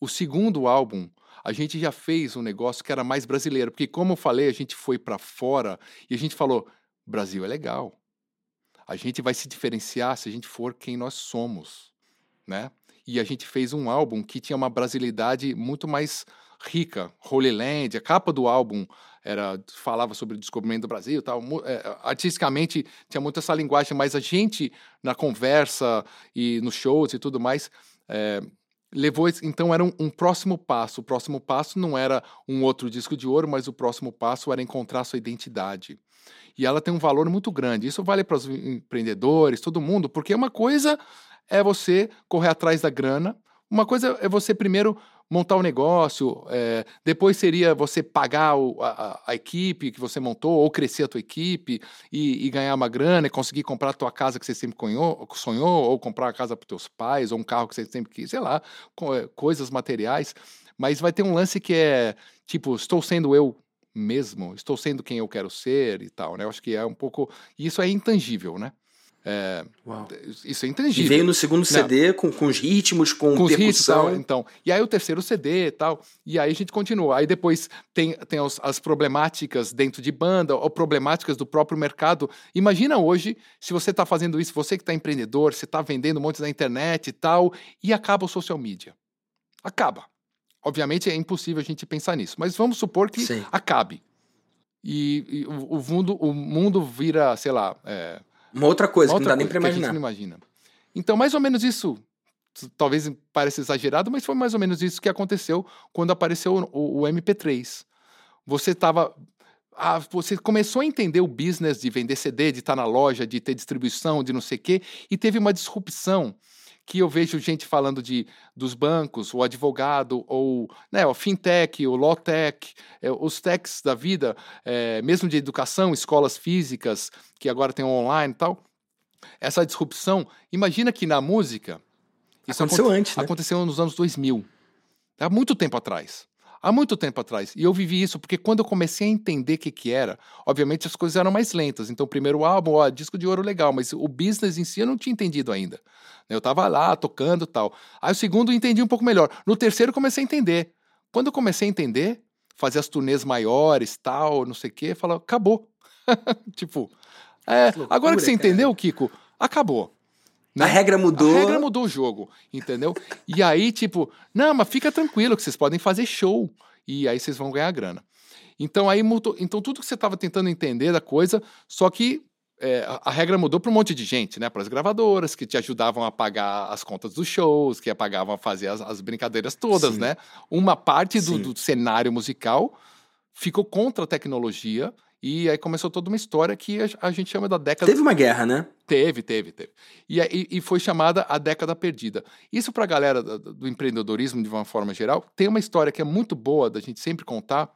O segundo álbum, a gente já fez um negócio que era mais brasileiro, porque como eu falei, a gente foi para fora e a gente falou, Brasil é legal, a gente vai se diferenciar se a gente for quem nós somos, né? E a gente fez um álbum que tinha uma brasilidade muito mais rica, Holy Land, a capa do álbum era falava sobre o descobrimento do Brasil, tal. É, artisticamente tinha muito essa linguagem, mas a gente na conversa e nos shows e tudo mais é, levou então era um, um, próximo passo. O próximo passo não era um outro disco de ouro, mas o próximo passo era encontrar sua identidade e ela tem um valor muito grande. Isso vale para os empreendedores, todo mundo, porque uma coisa é você correr atrás da grana, uma coisa é você primeiro montar o um negócio, é, depois seria você pagar o, a, a, equipe que você montou, ou crescer a tua equipe e, e, ganhar uma grana e conseguir comprar a tua casa que você sempre sonhou, sonhou ou comprar a casa para teus pais, ou um carro que você sempre quis, sei lá, co coisas materiais. Mas vai ter um lance que é tipo, estou sendo eu mesmo? Estou sendo quem eu quero ser e tal, né? Eu acho que é um pouco. Isso é intangível, né? É, isso é intangível. E veio no segundo CD com, com os ritmos, com, com percussão. Ritmos, então. E aí o terceiro CD e tal. E aí a gente continua. Aí depois tem, tem os, as problemáticas dentro de banda, ou problemáticas do próprio mercado. Imagina hoje, se você está fazendo isso, você que está empreendedor, você está vendendo um monte na internet e tal, e acaba o social media. Acaba. Obviamente é impossível a gente pensar nisso, mas vamos supor que Sim. acabe. E, e o, o, mundo, o mundo vira, sei lá. É, uma outra coisa Uma que outra não dá nem para imaginar. não imagina. Então, mais ou menos isso. Talvez pareça exagerado, mas foi mais ou menos isso que aconteceu quando apareceu o, o MP3. Você estava ah, você começou a entender o business de vender CD, de estar na loja, de ter distribuição, de não sei o quê, e teve uma disrupção que eu vejo gente falando de dos bancos, o advogado, ou né, o fintech, o law tech, é, os techs da vida, é, mesmo de educação, escolas físicas, que agora tem online e tal. Essa disrupção, imagina que na música. Isso aconteceu aconte antes, né? Aconteceu nos anos 2000. Há muito tempo atrás há muito tempo atrás. E eu vivi isso porque quando eu comecei a entender o que, que era, obviamente as coisas eram mais lentas. Então, o primeiro álbum, ó, disco de ouro legal, mas o business em si eu não tinha entendido ainda. Eu tava lá tocando tal. Aí o segundo eu entendi um pouco melhor. No terceiro comecei a entender. Quando eu comecei a entender, fazer as turnês maiores, tal, não sei o quê, falou, acabou. tipo, é, loucura, agora que você cara. entendeu, Kiko, acabou. Né? A regra mudou. A regra mudou o jogo, entendeu? e aí, tipo, não, mas fica tranquilo que vocês podem fazer show. E aí vocês vão ganhar grana. Então aí mudou. Então tudo que você estava tentando entender da coisa, só que é, a, regra mudou para um monte de gente, né? Para as gravadoras que te ajudavam a pagar as contas dos shows, que pagavam a fazer as, as brincadeiras todas, Sim. né? Uma parte do, do, cenário musical ficou contra a tecnologia e aí começou toda uma história que a, gente chama da década. Teve uma guerra, né? Teve, teve, teve. E, e, e foi chamada a década perdida. Isso para a galera do, do, empreendedorismo, de uma forma geral, tem uma história que é muito boa da gente sempre contar.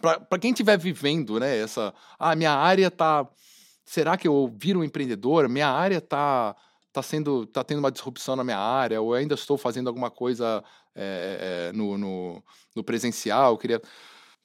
Para quem estiver vivendo, né? Essa. Ah, minha área tá. Será que eu viro um empreendedor? Minha área tá. Tá, sendo, tá tendo uma disrupção na minha área, ou ainda estou fazendo alguma coisa é, é, no, no, no presencial. Eu queria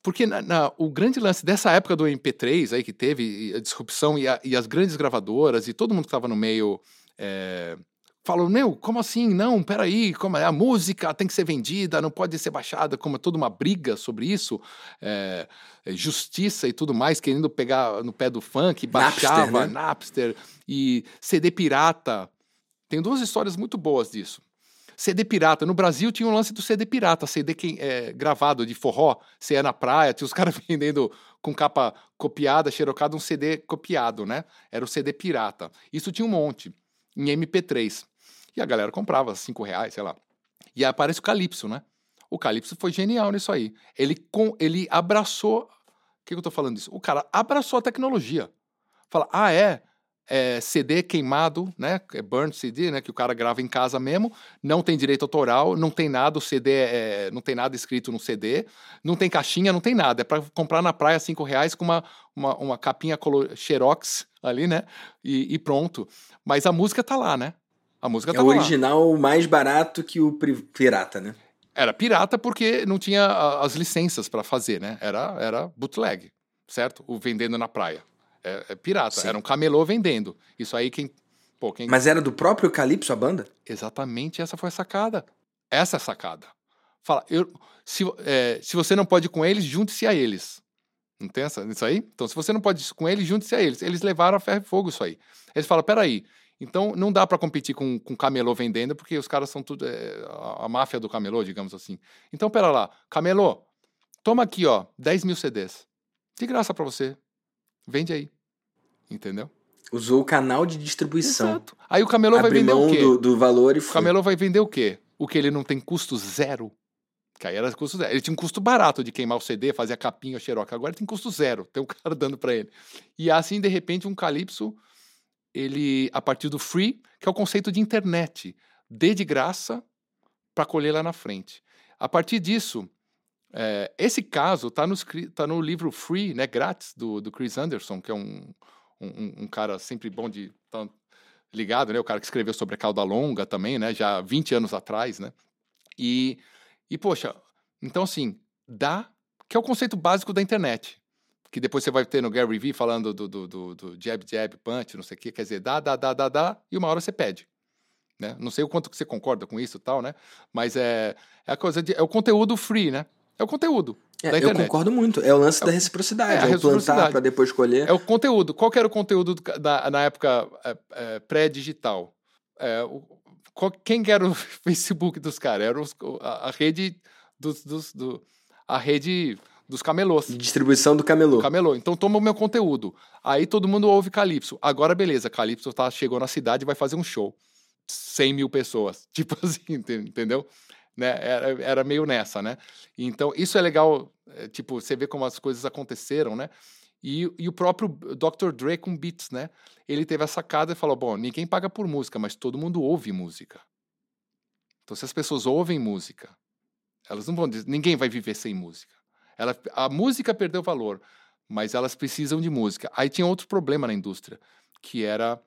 porque na, na, o grande lance dessa época do MP3 aí que teve a disrupção e, a, e as grandes gravadoras e todo mundo que estava no meio é, falou, meu, como assim? Não, peraí, como é? A música tem que ser vendida, não pode ser baixada, como é toda uma briga sobre isso, é, justiça e tudo mais, querendo pegar no pé do funk, baixava, Napster, né? Napster e CD pirata. Tem duas histórias muito boas disso. CD pirata. No Brasil tinha um lance do CD pirata, CD que, é, gravado de forró. Você ia na praia, tinha os caras vendendo com capa copiada, xerocada, um CD copiado, né? Era o CD pirata. Isso tinha um monte, em MP3. E a galera comprava, cinco reais, sei lá. E aí aparece o Calypso, né? O Calypso foi genial nisso aí. Ele, com, ele abraçou. O que, que eu tô falando disso? O cara abraçou a tecnologia. Fala, ah, é? É, CD queimado, né? É burn CD, né? Que o cara grava em casa mesmo, não tem direito autoral, não tem nada, o CD é, é, não tem nada escrito no CD, não tem caixinha, não tem nada. É para comprar na praia cinco reais com uma, uma, uma capinha color, xerox ali, né? E, e, pronto. Mas a música tá lá, né? A música é tá o original mais barato que o pirata, né? Era pirata porque não tinha as licenças para fazer, né? Era, era bootleg, certo? O vendendo na praia. É, é pirata. Sim. Era um camelô vendendo. Isso aí quem. Pô, quem... Mas era do próprio Calypso a banda? Exatamente, essa foi a sacada. Essa é a sacada. Fala, eu, se, é, se você não pode ir com eles, junte-se a eles. Não tem essa, isso aí? Então, se você não pode ir com eles, junte-se a eles. Eles levaram a ferro e fogo isso aí. Eles falam, peraí, então não dá para competir com, com camelô vendendo, porque os caras são tudo. É, a, a, máfia do camelô, digamos assim. Então, pera lá, camelô, toma aqui, ó, 10 mil CDs. De graça para você. Vende aí. Entendeu? Usou o canal de distribuição. Exato. Aí o camelô vai vender o quê? Do, do valor e foi. O camelô vai vender o quê? O que ele não tem custo zero. Que aí era custo zero. Ele tinha um custo barato de queimar o CD, fazer a capinha, a xeroca. Agora tem custo zero. Tem um cara dando para ele. E assim, de repente, um Calypso, ele, a partir do free, que é o conceito de internet. Dê de graça para colher lá na frente. A partir disso, é, esse caso está no, tá no livro Free, né, grátis, do, do Chris Anderson, que é um, um, um cara sempre bom de estar tá ligado, né, o cara que escreveu sobre a cauda longa também, né, já 20 anos atrás, né, e, e poxa, então assim, dá, que é o conceito básico da internet. que depois você vai ter no Gary Vee falando do, do, do, do jab, jab, punch, não sei o quê, quer dizer, dá, dá, dá, dá, dá, e uma hora você pede. Né? Não sei o quanto que você concorda com isso tal, né? Mas é, é a coisa de, é o conteúdo free, né? É o conteúdo. É, eu concordo muito. É o lance é, da reciprocidade. É, é o plantar para depois colher. É o conteúdo. Qual era o conteúdo da, na época é, é, pré-digital? É, quem era o Facebook dos caras? Era os, a, a, rede dos, dos do, a rede dos camelôs. Distribuição do camelô. Camelô. Então toma o meu conteúdo. Aí todo mundo ouve Calypso. Agora, beleza, Calypso tá, chegou na cidade e vai fazer um show. 100 mil pessoas. Tipo assim, entendeu? Né? Era, era meio nessa, né? Então, isso é legal, é, tipo, você vê como as coisas aconteceram, né? E, e o próprio Dr. Dre com Beats, né? Ele teve a sacada e falou: bom, ninguém paga por música, mas todo mundo ouve música. Então, se as pessoas ouvem música, elas não vão dizer, ninguém vai viver sem música. Ela, a música perdeu valor, mas elas precisam de música. Aí tinha outro problema na indústria, que era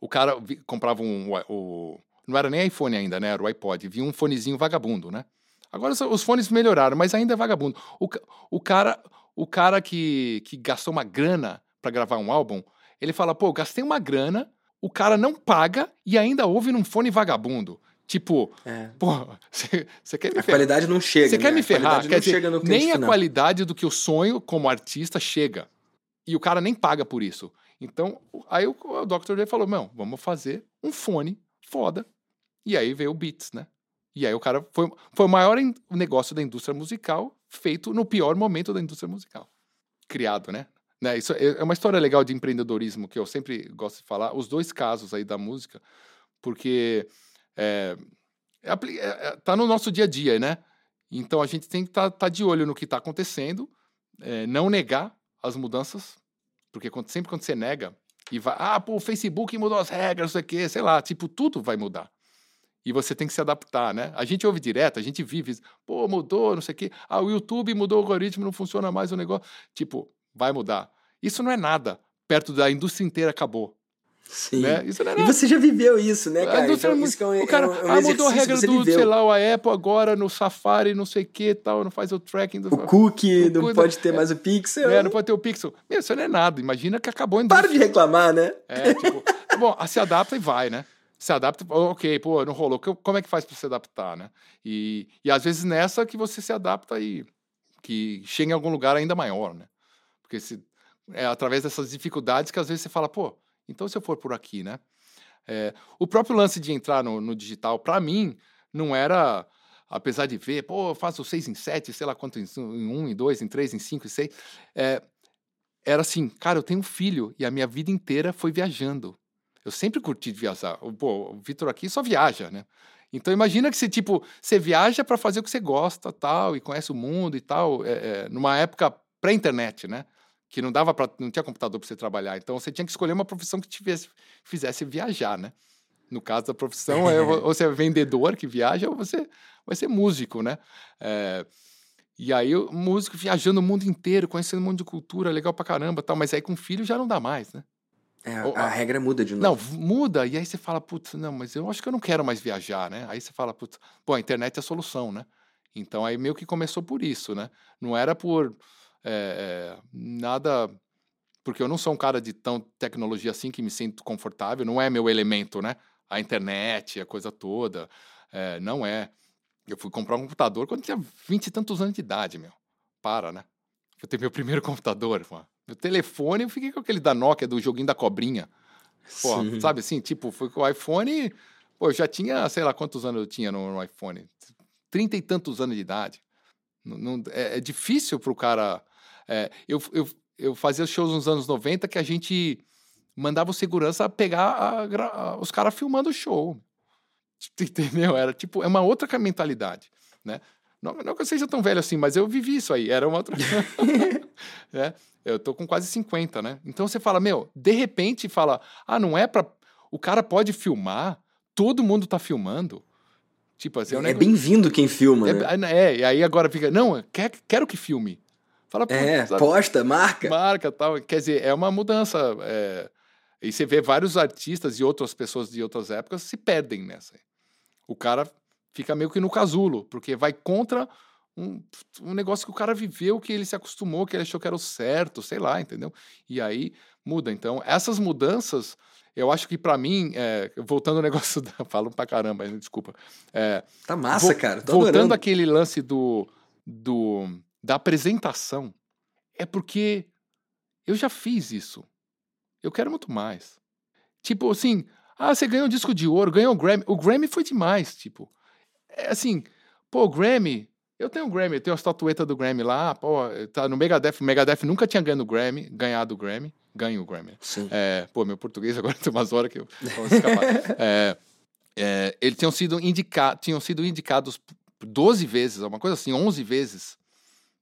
o cara comprava um, o, não era nem iPhone ainda, né? Era o iPod. Vinha um fonezinho vagabundo, né? Agora os fones melhoraram, mas ainda é vagabundo. O, o cara, o cara que, que gastou uma grana para gravar um álbum, ele fala: pô, gastei uma grana, o cara não paga e ainda ouve num fone vagabundo. Tipo, é. pô, você quer me A ferrar. qualidade não chega. Você né? quer me ferrar? Quer dizer, nem a qualidade do que eu sonho como artista chega. E o cara nem paga por isso. Então, aí o, o Dr. Dre falou: não, vamos fazer um fone foda. E aí veio o Beats, né? E aí o cara foi, foi o maior negócio da indústria musical feito no pior momento da indústria musical. Criado, né? né? Isso é, é uma história legal de empreendedorismo que eu sempre gosto de falar. Os dois casos aí da música, porque é, é, é, é, tá no nosso dia a dia, né? Então a gente tem que estar tá, tá de olho no que está acontecendo, é, não negar as mudanças, porque quando, sempre quando você nega e vai, ah, pô, o Facebook mudou as regras, não sei o quê, sei lá, tipo, tudo vai mudar. E você tem que se adaptar, né? A gente ouve direto, a gente vive, pô, mudou, não sei o quê. Ah, o YouTube mudou o algoritmo, não funciona mais o negócio. Tipo, vai mudar. Isso não é nada. Perto da indústria inteira acabou. Sim. Né? Isso não é e você já viveu isso, né, cara? Então, isso é um, o cara, é um, é ah, mudou a regra do, viveu. sei lá, a Apple agora no Safari, não sei o que tal, não faz o tracking do... O cookie, o não pode ter é, mais o pixel. É, não pode ter o pixel. Meu, isso não é nada. Imagina que acabou a indústria. Para de reclamar, né? É, tipo... bom, se adapta e vai, né? Se adapta, ok, pô, não rolou. Como é que faz para se adaptar, né? E, e às vezes nessa que você se adapta e que chega em algum lugar ainda maior, né? Porque se, é através dessas dificuldades que às vezes você fala, pô, então, se eu for por aqui, né? É, o próprio lance de entrar no, no digital, para mim, não era, apesar de ver, pô, eu faço seis em sete, sei lá quanto, em, um, em dois, em três, em cinco, em seis. É, era assim, cara, eu tenho um filho e a minha vida inteira foi viajando. Eu sempre curti viajar. Pô, o Vitor aqui só viaja, né? Então imagina que você, tipo, você viaja para fazer o que você gosta, tal, e conhece o mundo e tal, é, é, numa época pré-internet, né? que não dava para não tinha computador para você trabalhar. Então você tinha que escolher uma profissão que tivesse fizesse viajar, né? No caso da profissão, é, ou você é vendedor que viaja, ou você vai ser músico, né? É, e aí, o músico viajando o mundo inteiro, conhecendo um monte de cultura, legal pra caramba tal, mas aí com filho já não dá mais, né? É, a, a, regra muda de novo. Não, muda, e aí você fala, putz, não, mas eu acho que eu não quero mais viajar, né? Aí você fala, putz, pô, a internet é a solução, né? Então aí meio que começou por isso, né? Não era por é, é, nada. Porque eu não sou um cara de tão tecnologia assim que me sinto confortável, não é meu elemento, né? A internet, a coisa toda. É, não é. Eu fui comprar um computador quando tinha vinte e tantos anos de idade, meu. Para, né? Eu ter meu primeiro computador, mano. Meu telefone, eu fiquei com aquele da Nokia, do joguinho da cobrinha. Pô, sabe assim? Tipo, foi com o iPhone. Pô, eu já tinha, sei lá quantos anos eu tinha no, no iPhone. Trinta e tantos anos de idade. Não, não, é, é, difícil para o cara. É, eu, eu, eu fazia shows nos anos 90 que a gente mandava o segurança pegar a, a, os caras filmando o show. Entendeu? Era tipo, é uma outra mentalidade, né? Não, não que eu seja tão velho assim, mas eu vivi isso aí, era uma outra. é, eu tô com quase 50, né? Então você fala, meu, de repente fala, ah, não é para O cara pode filmar, todo mundo tá filmando. Tipo assim, é, um é bem-vindo quem filma, é, né? É, e aí agora fica, não, quer, quero que filme. Fala, é, sabe? posta, marca. Marca tal. Quer dizer, é uma mudança. É... E você vê vários artistas e outras pessoas de outras épocas se perdem nessa. O cara fica meio que no casulo, porque vai contra um, um negócio que o cara viveu, que ele se acostumou, que ele achou que era o certo, sei lá, entendeu? E aí muda. Então, essas mudanças, eu acho que para mim, é, voltando ao negócio, da, falo pra caramba, desculpa. É, tá massa, cara. Tô voltando adorando. aquele lance do, do da apresentação, é porque eu já fiz isso. Eu quero muito mais. Tipo assim, ah, você ganhou um disco de ouro, ganhou o um Grammy. O Grammy foi demais, tipo. É assim, pô, o Grammy. Eu tenho o Grammy, eu tenho a estatueta do Grammy lá, pô, tá no Megadeth. O Megadeth nunca tinha ganho o Grammy, ganhado o Grammy, ganho o Grammy. Sim. É, pô, meu português agora tem umas horas que eu vou escapar. é, é, eles tinham sido, indica tinham sido indicados 12 vezes, uma coisa assim, 11 vezes.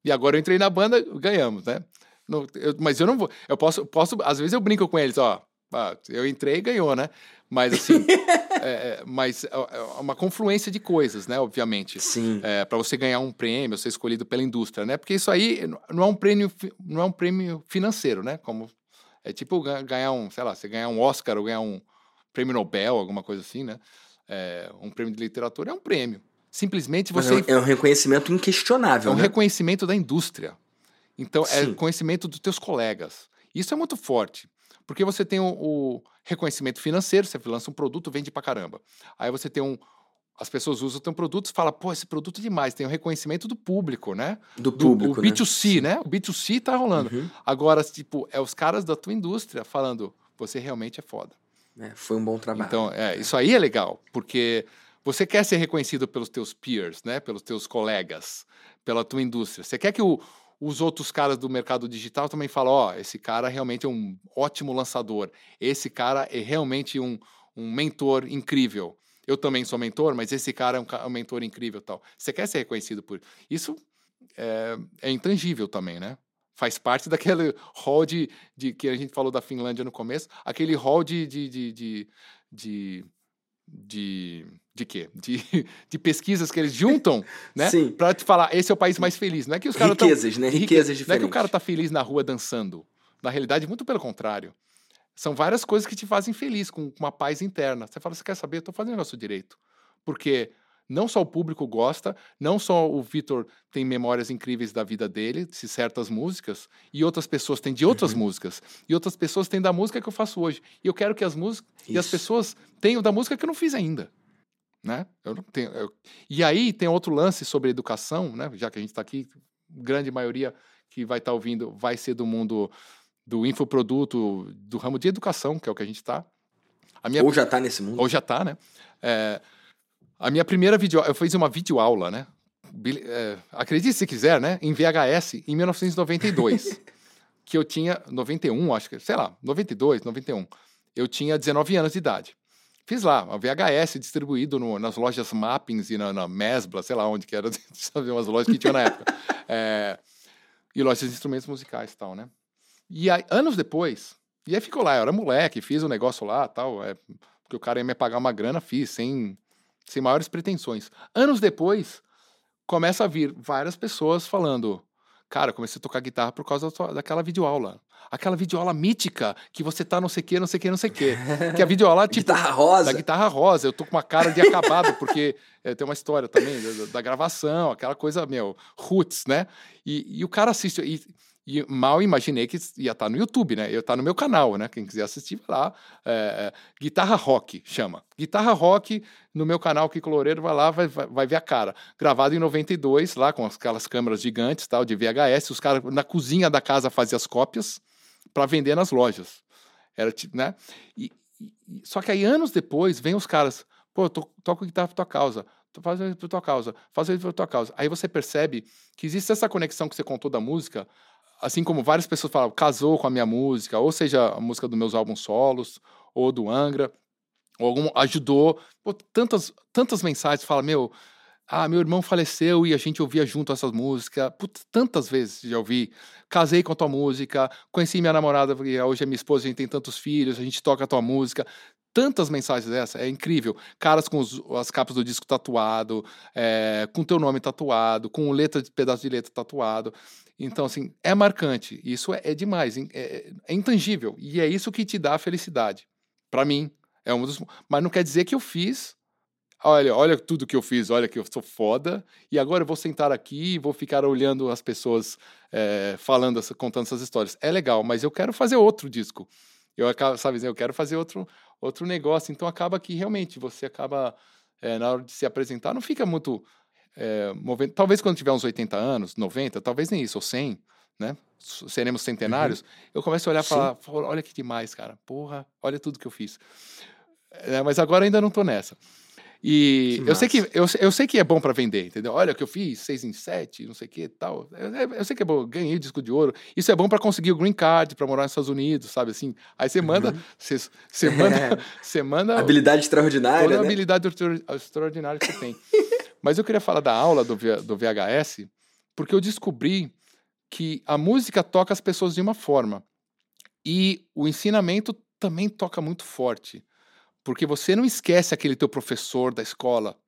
E agora eu entrei na banda, ganhamos, né? No, eu, mas eu não vou. Eu posso, posso. Às vezes eu brinco com eles, ó. Ah, eu entrei e ganhou, né? Mas assim. é, é, mas é, é uma confluência de coisas, né? Obviamente. Sim. É, para você ganhar um prêmio, ser escolhido pela indústria, né? Porque isso aí não é um prêmio, não é um prêmio financeiro, né? Como é tipo ganhar um, sei lá, você ganhar um Oscar ou ganhar um prêmio Nobel, alguma coisa assim, né? É, um prêmio de literatura é um prêmio. Simplesmente você. É um reconhecimento inquestionável. É um né? reconhecimento da indústria. Então, é Sim. é conhecimento dos teus colegas. Isso é muito forte. Porque você tem o, o, reconhecimento financeiro, você lança um produto, vende pra caramba. Aí você tem um. As pessoas usam o teu produto e falam, pô, esse produto é demais. Tem o reconhecimento do público, né? Do público. Do, o B2C, né? né? O B2C tá rolando. Uhum. Agora, tipo, é os caras da tua indústria falando, você realmente é foda. É, foi um bom trabalho. Então, é, isso aí é legal, porque você quer ser reconhecido pelos teus peers, né? Pelos teus colegas, pela tua indústria. Você quer que o, os outros caras do mercado digital também falam: ó, oh, esse cara realmente é um ótimo lançador, esse cara é realmente um, um mentor incrível. Eu também sou mentor, mas esse cara é um, um mentor incrível tal. Você quer ser reconhecido por isso? É, é intangível também, né? Faz parte daquele hall de, de, que a gente falou da Finlândia no começo, aquele hall de, de, de, de, de de quê? De, de pesquisas que eles juntam, né? Pra te falar, esse é o país mais feliz. Não é que os caras Riquezas, tão, né? Riquezas diferentes. Não é que o cara tá feliz na rua dançando. Na realidade, muito pelo contrário. São várias coisas que te fazem feliz, com uma paz interna. Você fala, você quer saber? Eu tô fazendo o negócio direito. Porque não só o público gosta, não só o Vitor tem memórias incríveis da vida dele, de certas músicas, e outras pessoas têm de outras uhum. músicas, e outras pessoas têm da música que eu faço hoje. E eu quero que as músicas e as pessoas tenham da música que eu não fiz ainda. Né? Eu não tenho, eu... E aí tem outro lance sobre educação, né? já que a gente está aqui, grande maioria que vai estar tá ouvindo vai ser do mundo do infoproduto, do ramo de educação, que é o que a gente está. Minha... Ou já está nesse mundo. Ou já está, né? É... A minha primeira vídeo, eu fiz uma videoaula, né? É, acredite se quiser, né? Em VHS, em 1992. que eu tinha 91, acho que, sei lá, 92, 91. Eu tinha 19 anos de idade. Fiz lá, uma VHS distribuído no, nas lojas Mappings e na, na, Mesbla, sei lá onde que era, sabe, umas lojas que tinha na época. É, e lojas de instrumentos musicais e tal, né? E aí, anos depois, e aí ficou lá, eu era moleque, fiz o um negócio lá tal, é, porque o cara ia me pagar uma grana, fiz, sem sem maiores pretensões. Anos depois, começa a vir várias pessoas falando: Cara, comecei a tocar guitarra por causa da daquela videoaula. Aquela videoaula mítica que você tá não sei o que, não sei o que, não sei o que. Que a videoaula, tipo. guitarra rosa. Da guitarra rosa. Eu tô com uma cara de acabado, porque é, tem uma história também da, da, gravação, aquela coisa, meu, roots, né? E, e o cara assiste. E, e mal imaginei que ia estar tá no YouTube, né? Eu estar tá no meu canal, né? Quem quiser assistir, vai lá. É, Guitarra Rock chama. Guitarra Rock no meu canal Kiko Loureiro, vai lá, vai, vai, vai, ver a cara. Gravado em 92, lá com aquelas câmeras gigantes, tal, de VHS. Os caras na cozinha da casa faziam as cópias para vender nas lojas. Era tipo, né? E, e, só que aí, anos depois, vem os caras, pô, eu to, toco guitarra por tua causa faz isso por tua causa, faz isso por tua causa. Aí você percebe que existe essa conexão que você contou da música, assim como várias pessoas falam, casou com a minha música, ou seja, a música dos meus álbuns solos, ou do Angra, ou algum, ajudou. Pô, tantas, tantas mensagens fala, meu, ah, meu irmão faleceu e a gente ouvia junto essas músicas. Putz, tantas vezes já ouvi. Casei com a tua música, conheci minha namorada, porque hoje é minha esposa, a gente tem tantos filhos, a gente toca a tua música. Tantas mensagens dessa, é incrível. Caras com os, as capas do disco tatuado, é, com teu nome tatuado, com letra de pedaço de letra tatuado. Então, assim, é marcante. Isso é, é demais, é, é, intangível. E é isso que te dá a felicidade. Para mim, é um dos. Mas não quer dizer que eu fiz olha, olha tudo que eu fiz, olha que eu sou foda, e agora eu vou sentar aqui e vou ficar olhando as pessoas é, falando, contando essas histórias. É legal, mas eu quero fazer outro disco. Eu acabo, sabe, eu quero fazer outro, outro negócio. Então acaba que realmente você acaba, é, na hora de se apresentar, não fica muito é, movendo. Talvez quando tiver uns 80 anos, 90, talvez nem isso, ou 100, né? Seremos centenários. Uhum. Eu começo a olhar e falar: olha que demais, cara. Porra, olha tudo que eu fiz. É, mas agora ainda não tô nessa. E eu sei, que, eu, eu sei que é bom para vender, entendeu? Olha o que eu fiz, seis em sete, não sei o que tal. Eu, eu, sei que é bom, ganhei disco de ouro. Isso é bom para conseguir o green card, para morar nos Estados Unidos, sabe assim? Aí você manda, uhum. você, você manda, você manda habilidade extraordinária, toda né? habilidade extraordinária que você tem. Mas eu queria falar da aula do, do VHS, porque eu descobri que a música toca as pessoas de uma forma e o ensinamento também toca muito forte. Porque você não esquece aquele teu professor da escola,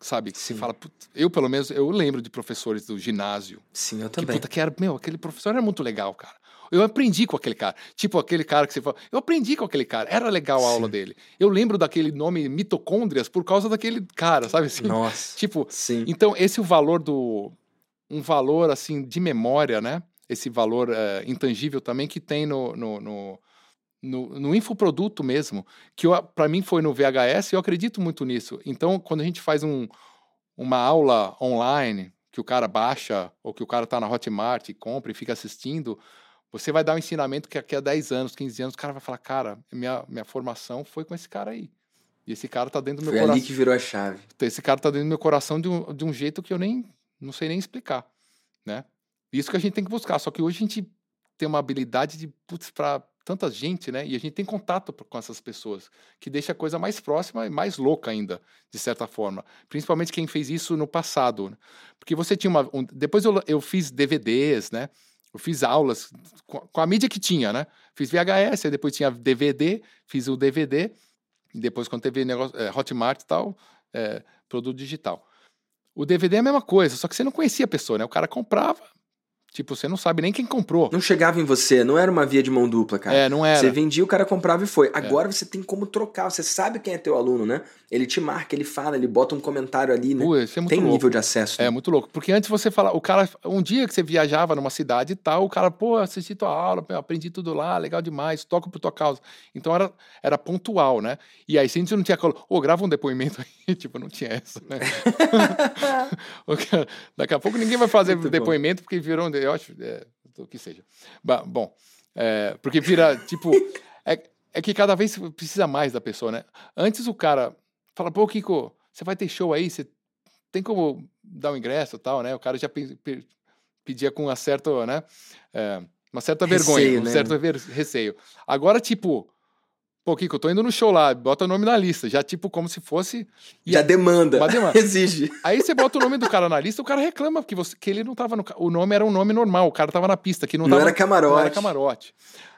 sabe? Que você fala, eu pelo menos, eu lembro de professores do ginásio. Sim, eu também. Que puta que era, meu, aquele professor era muito legal, cara. Eu aprendi com aquele cara. Tipo, aquele cara que você fala, eu aprendi com aquele cara. Era legal a Sim. aula dele. Eu lembro daquele nome mitocôndrias por causa daquele cara, sabe assim? Nossa. Tipo, Sim. então esse é o valor do um valor assim de memória, né? Esse valor é, intangível também que tem no, no, no no, no infoproduto mesmo, que para mim foi no VHS, eu acredito muito nisso. Então, quando a gente faz um, uma aula online, que o cara baixa, ou que o cara está na Hotmart e compra e fica assistindo, você vai dar um ensinamento que daqui a 10 anos, 15 anos, o cara vai falar, cara, minha, minha formação foi com esse cara aí. E esse cara tá dentro do meu foi coração. Foi ali que virou a chave. Esse cara tá dentro do meu coração de um, de um jeito que eu nem não sei nem explicar, né? Isso que a gente tem que buscar. Só que hoje a gente tem uma habilidade de, putz, para tanta gente, né? E a gente tem contato com essas pessoas, que deixa a coisa mais próxima e mais louca ainda, de certa forma. Principalmente quem fez isso no passado. Né? Porque você tinha uma. Um, depois eu, eu fiz DVDs, né? Eu fiz aulas com, a mídia que tinha, né? Fiz VHS, depois tinha DVD, fiz o DVD, e depois quando teve negócio, é, Hotmart e tal, é, produto digital. O DVD é a mesma coisa, só que você não conhecia a pessoa, né? O cara comprava, Tipo, você não sabe nem quem comprou. Não chegava em você, não era uma via de mão dupla, cara. É, não era. Você vendia, o cara comprava e foi. É. Agora é. você tem como trocar, você sabe quem é teu aluno, né? Ele te marca, ele fala, ele bota um comentário ali, né? Ui, é tem um nível de acesso. É, né? muito louco. Porque antes você fala, o cara, um dia que você viajava numa cidade e tal, o cara, pô, assisti tua aula, aprendi tudo lá, legal demais, toco por tua causa. Então era, era pontual, né? E aí, se a gente não tinha, ô, oh, grava um depoimento aí, tipo, não tinha essa, né? Daqui a pouco ninguém vai fazer muito depoimento bom. porque virou, eu acho, é, o que seja. Bom, é, porque vira, tipo, é, é que cada vez precisa mais da pessoa, né? Antes o cara fala, pô, Kiko, você vai ter show aí, você tem como dar um ingresso e tal, né? O cara já pe pe pedia com uma certa, né? É, uma certa receio, vergonha, né? um certo receio. Agora, tipo, Pô, Kiko, eu tô indo no show lá, bota o nome na lista, já tipo como se fosse. Já demanda. Uma demanda. Exige. Aí você bota o nome do cara na lista, o cara reclama que, você, que ele não tava no. O nome era um nome normal, o cara tava na pista, que não, não tava, era camarote. Não era camarote.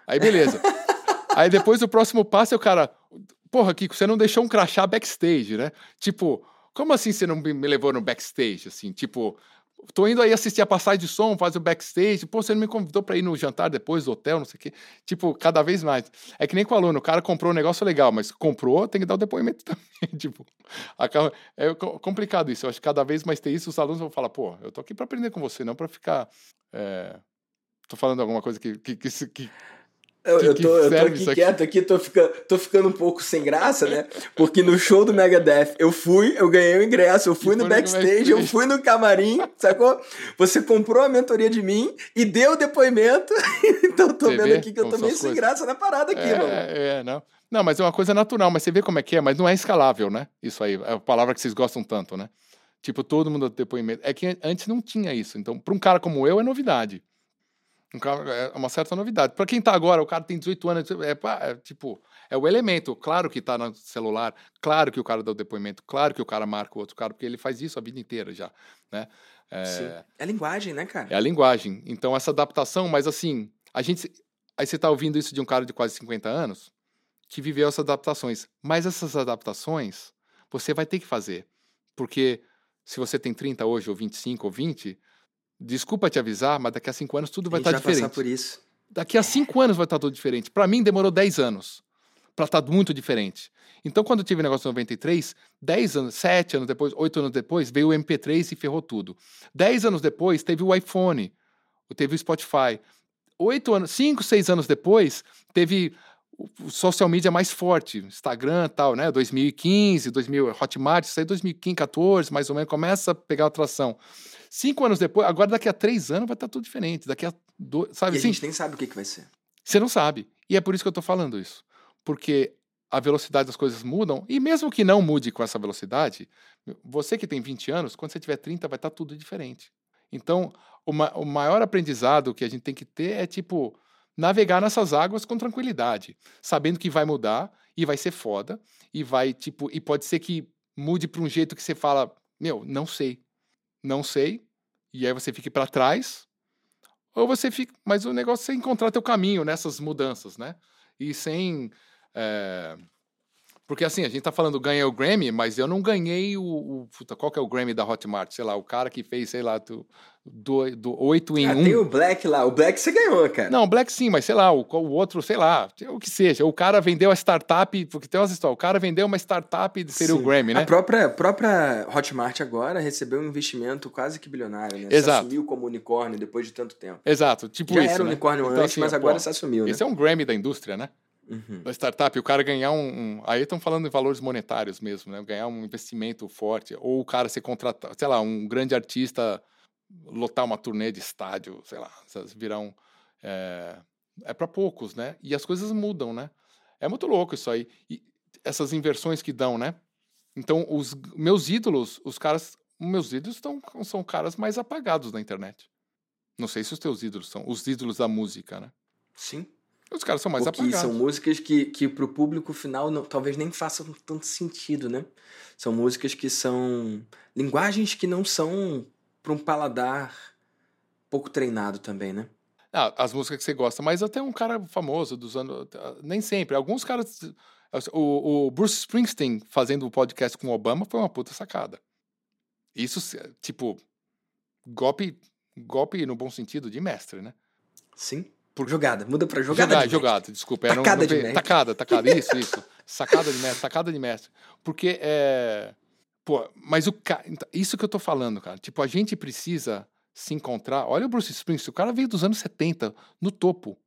Aí beleza. Aí depois o próximo passo é o cara. Porra, Kiko, você não deixou um crachá backstage, né? Tipo, como assim você não me levou no backstage? Assim, tipo, tô indo aí assistir a passagem de som, fazer o backstage. Pô, você não me convidou para ir no jantar depois do hotel, não sei o quê. Tipo, cada vez mais. É que nem com o aluno, o cara comprou um negócio legal, mas comprou, tem que dar o depoimento também. tipo, acaba... é complicado isso. Eu acho que cada vez mais tem isso, os alunos vão falar, pô, eu tô aqui para aprender com você, não para ficar. É... Tô falando alguma coisa que, que, que, que eu, eu, tô, eu tô aqui, quieto aqui, tô ficando, tô ficando um pouco sem graça, né? Porque no show do Megadeth eu fui, eu ganhei o ingresso, eu fui no backstage, eu fui no camarim, sacou? Você comprou a mentoria de mim e deu o depoimento. então tô vendo aqui que eu tô meio sem graça na parada aqui, é, mano. É, não. Não, mas é uma coisa natural, mas você vê como é que é, mas não é escalável, né? Isso aí, é a palavra que vocês gostam tanto, né? Tipo, todo mundo depoimento. É que antes não tinha isso. Então, para um cara como eu, é novidade. É uma certa novidade. Para quem tá agora, o cara tem 18 anos, é, é, tipo, é o elemento. Claro que tá no celular, claro que o cara dá o depoimento, claro que o cara marca o outro cara, porque ele faz isso a vida inteira já, né? É, Sim. é a linguagem, né, cara? É a linguagem. Então, essa adaptação, mas assim, a gente. Aí você tá ouvindo isso de um cara de quase 50 anos que viveu essas adaptações. Mas essas adaptações você vai ter que fazer. Porque se você tem 30 hoje, ou 25, ou 20, Desculpa te avisar, mas daqui a cinco anos tudo vai estar tá diferente. Passar por isso. Daqui a cinco anos vai estar tá tudo diferente. Para mim demorou dez anos. para estar tá muito diferente. Então, quando eu tive o negócio em 93, 10 anos, 7 anos depois, 8 anos depois, veio o MP3 e ferrou tudo. 10 anos depois, teve o iPhone, teve o Spotify. 8 anos, 5, 6 anos depois, teve social media mais forte, Instagram tal, né? 2015, 2000, Hotmart, isso aí 2014, mais ou menos, começa a pegar atração. Cinco anos depois, agora daqui a três anos vai estar tudo diferente. Daqui a dois, sabe? E a assim, gente nem sabe o que, que vai ser. Você não sabe. E é por isso que eu estou falando isso. Porque a velocidade das coisas mudam, e mesmo que não mude com essa velocidade, você que tem 20 anos, quando você tiver 30, vai estar tudo diferente. Então, o, ma o maior aprendizado que a gente tem que ter é tipo navegar nessas águas com tranquilidade, sabendo que vai mudar e vai ser foda e vai tipo e pode ser que mude para um jeito que você fala, meu, não sei. Não sei. E aí você fique para trás ou você fica, mas o negócio é encontrar teu caminho nessas mudanças, né? E sem é, porque assim, a gente tá falando ganhei o Grammy, mas eu não ganhei o, o. Puta, qual que é o Grammy da Hotmart? Sei lá, o cara que fez, sei lá, do, do, do 8 em ah, 1. Tem o Black lá, o Black você ganhou, cara. Não, o Black sim, mas sei lá, o, o outro, sei lá, o que seja. O cara vendeu a startup, porque tem umas histórias, o cara vendeu uma startup e seria sim. o Grammy, né? A própria, própria Hotmart agora recebeu um investimento quase que bilionário, né? Exato. Se assumiu como unicórnio depois de tanto tempo. Exato, tipo Já isso. era né? unicórnio então, antes, assim, mas agora pô, se assumiu, né? Esse é um Grammy da indústria, né? Uhum. da startup, o cara ganhar um, um aí estão falando em valores monetários mesmo, né? Ganhar um investimento forte, ou o cara ser contratado, sei lá, um grande artista lotar uma turnê de estádio, sei lá, virar um. É, é para poucos, né? E as coisas mudam, né? É muito louco isso aí. E essas inversões que dão, né? Então, os meus ídolos, os caras. Meus ídolos tão, são caras mais apagados na internet. Não sei se os teus ídolos são. Os ídolos da música, né? Sim. Os caras são mais Porque apagados. são músicas que, que pro público final não, talvez nem façam tanto sentido, né? São músicas que são linguagens que não são para um paladar pouco treinado também, né? Ah, as músicas que você gosta, mas até um cara famoso dos anos. Nem sempre. Alguns caras. O, o Bruce Springsteen fazendo o um podcast com o Obama foi uma puta sacada. Isso, tipo, golpe, golpe no bom sentido de mestre, né? Sim. Por jogada, muda pra jogada. Jogada, de jogada, desculpa. Tacada não, não de mestre. Tacada, tacada, isso, isso. Sacada de mestre, tacada de mestre. Porque é. Pô, mas o cara. Então, isso que eu tô falando, cara. Tipo, a gente precisa se encontrar. Olha o Bruce Springsteen, o cara veio dos anos 70, no topo.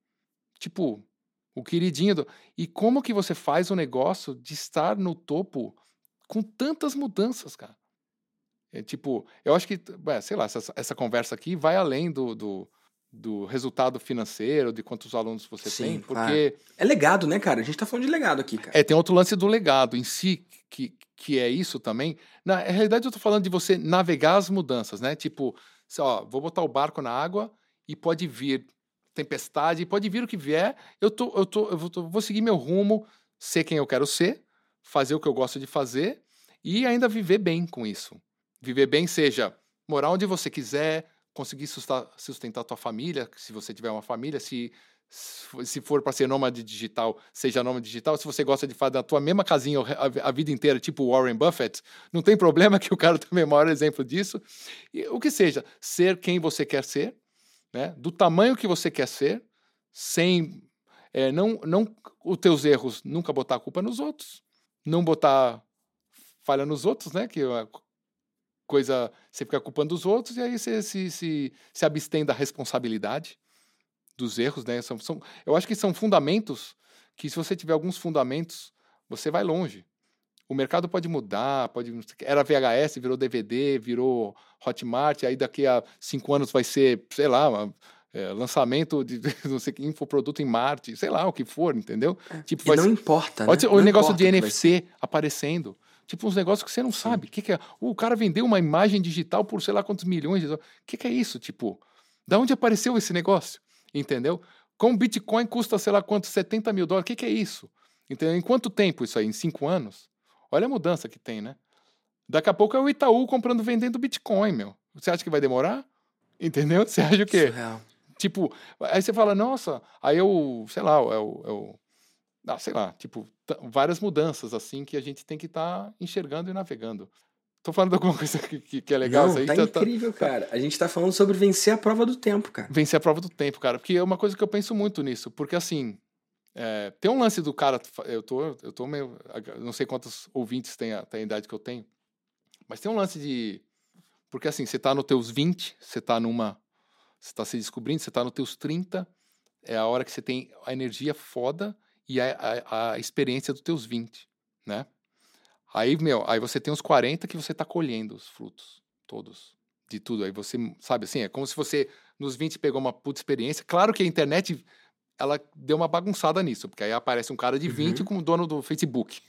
Tipo, o queridinho. Do... E como que você faz o negócio de estar no topo com tantas mudanças, cara? É, tipo, eu acho que, é, sei lá, essa, essa conversa aqui vai além do, do do resultado financeiro, de quantos alunos você Sim, tem, porque é legado, né, cara? A gente tá falando de legado aqui, cara. É, tem outro lance do legado em si que, que é isso também. Na realidade eu tô falando de você navegar as mudanças, né? Tipo, ó, vou botar o barco na água e pode vir tempestade, pode vir o que vier, eu tô eu tô eu vou, vou seguir meu rumo, ser quem eu quero ser, fazer o que eu gosto de fazer e ainda viver bem com isso. Viver bem seja morar onde você quiser, conseguir sustentar a tua família, se você tiver uma família, se se for para ser nômade digital, seja nômade digital. Se você gosta de fazer a tua mesma casinha a, vida inteira, tipo Warren Buffett, não tem problema que o cara também é o maior exemplo disso. E, o que seja, ser quem você quer ser, né? do tamanho que você quer ser, sem é, não, não os teus erros, nunca botar a culpa nos outros, não botar falha nos outros, né? Que coisa, você fica culpando os outros e aí você se, se, se abstém da responsabilidade dos erros, né? São, são, eu acho que são fundamentos que se você tiver alguns fundamentos, você vai longe. O mercado pode mudar, pode era VHS, virou DVD, virou Hotmart, aí daqui a cinco anos vai ser, sei lá, uma, é, lançamento de não sei que infoproduto em Marte, sei lá o que for, entendeu? É. Tipo, e não ser, importa, né? O negócio de NFC aparecendo. Tipo, uns negócios que você não Sim. sabe. O que, que é? O cara vendeu uma imagem digital por sei lá quantos milhões. O que, que é isso? Tipo, da onde apareceu esse negócio? Entendeu? Com Bitcoin custa sei lá quantos, 70 mil dólares. O que, que é isso? Entendeu? Em quanto tempo isso aí? Em cinco anos? Olha a mudança que tem, né? Daqui a pouco é o Itaú comprando, vendendo Bitcoin, meu. Você acha que vai demorar? Entendeu? Você acha o quê? Surreal. Tipo, aí você fala, nossa, aí eu, sei lá, eu, eu ah, sei lá, tipo, várias mudanças assim que a gente tem que estar tá enxergando e navegando. Tô falando de alguma coisa que, que, é legal. Não, aí, tá, tá incrível, tá... cara. A gente tá falando sobre vencer a prova do tempo, cara. Vencer a prova do tempo, cara. Porque é uma coisa que eu penso muito nisso. Porque, assim, É, tem um lance do cara, eu tô, eu tô meio, não sei quantos ouvintes tem a, tem a idade que eu tenho, mas tem um lance de, porque assim, você tá nos teus 20, você tá numa, você tá se descobrindo, você tá nos teus 30, é a hora que você tem a energia foda e a, a, a experiência dos teus 20, né? Aí, meu, aí você tem uns 40 que você tá colhendo os frutos, todos, de tudo. Aí você, sabe assim, é como se você nos 20 pegou uma puta experiência. Claro que a internet ela deu uma bagunçada nisso, porque aí aparece um cara de 20 uhum. como dono do Facebook.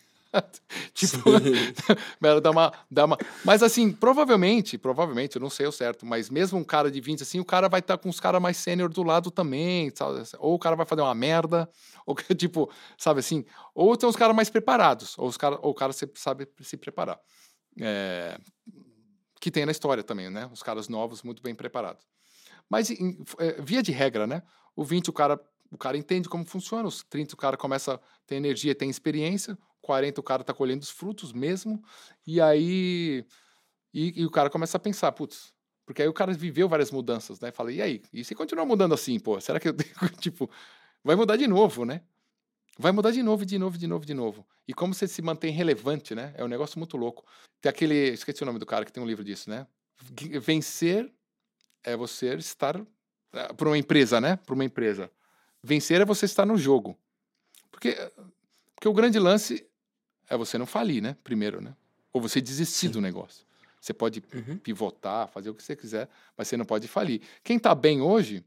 tipo, dá uma, dá uma. Mas assim, provavelmente, provavelmente, eu não sei o certo, mas mesmo um cara de 20, assim, o cara vai estar tá com os caras mais sênior do lado também, sabe? Ou o cara vai fazer uma merda, ou tipo, sabe assim, ou tem os caras mais preparados, ou, os cara, ou o cara sabe se preparar. É, que tem na história também, né? Os caras novos muito bem preparados. Mas, em, é, via de regra, né? O 20, o cara o cara entende como funciona, os 30 o cara começa a ter energia, tem experiência, 40 o cara está colhendo os frutos mesmo, e aí e, e, o cara começa a pensar, putz, porque aí o cara viveu várias mudanças, né? Fala, e aí? E se continuar mudando assim, pô, será que eu tenho, tipo, vai mudar de novo, né? Vai mudar de novo, de novo, de novo, de novo. E como você se mantém relevante, né? É um negócio muito louco. Tem aquele, esqueci o nome do cara que tem um livro disso, né? Vencer é você estar é, para uma empresa, né? Para uma empresa. Vencer é você estar no jogo. Porque, porque o grande lance é você não falir, né? Primeiro, né? Ou você desistir Sim. do negócio. Você pode uhum. pivotar, fazer o que você quiser, mas você não pode falir. Quem está bem hoje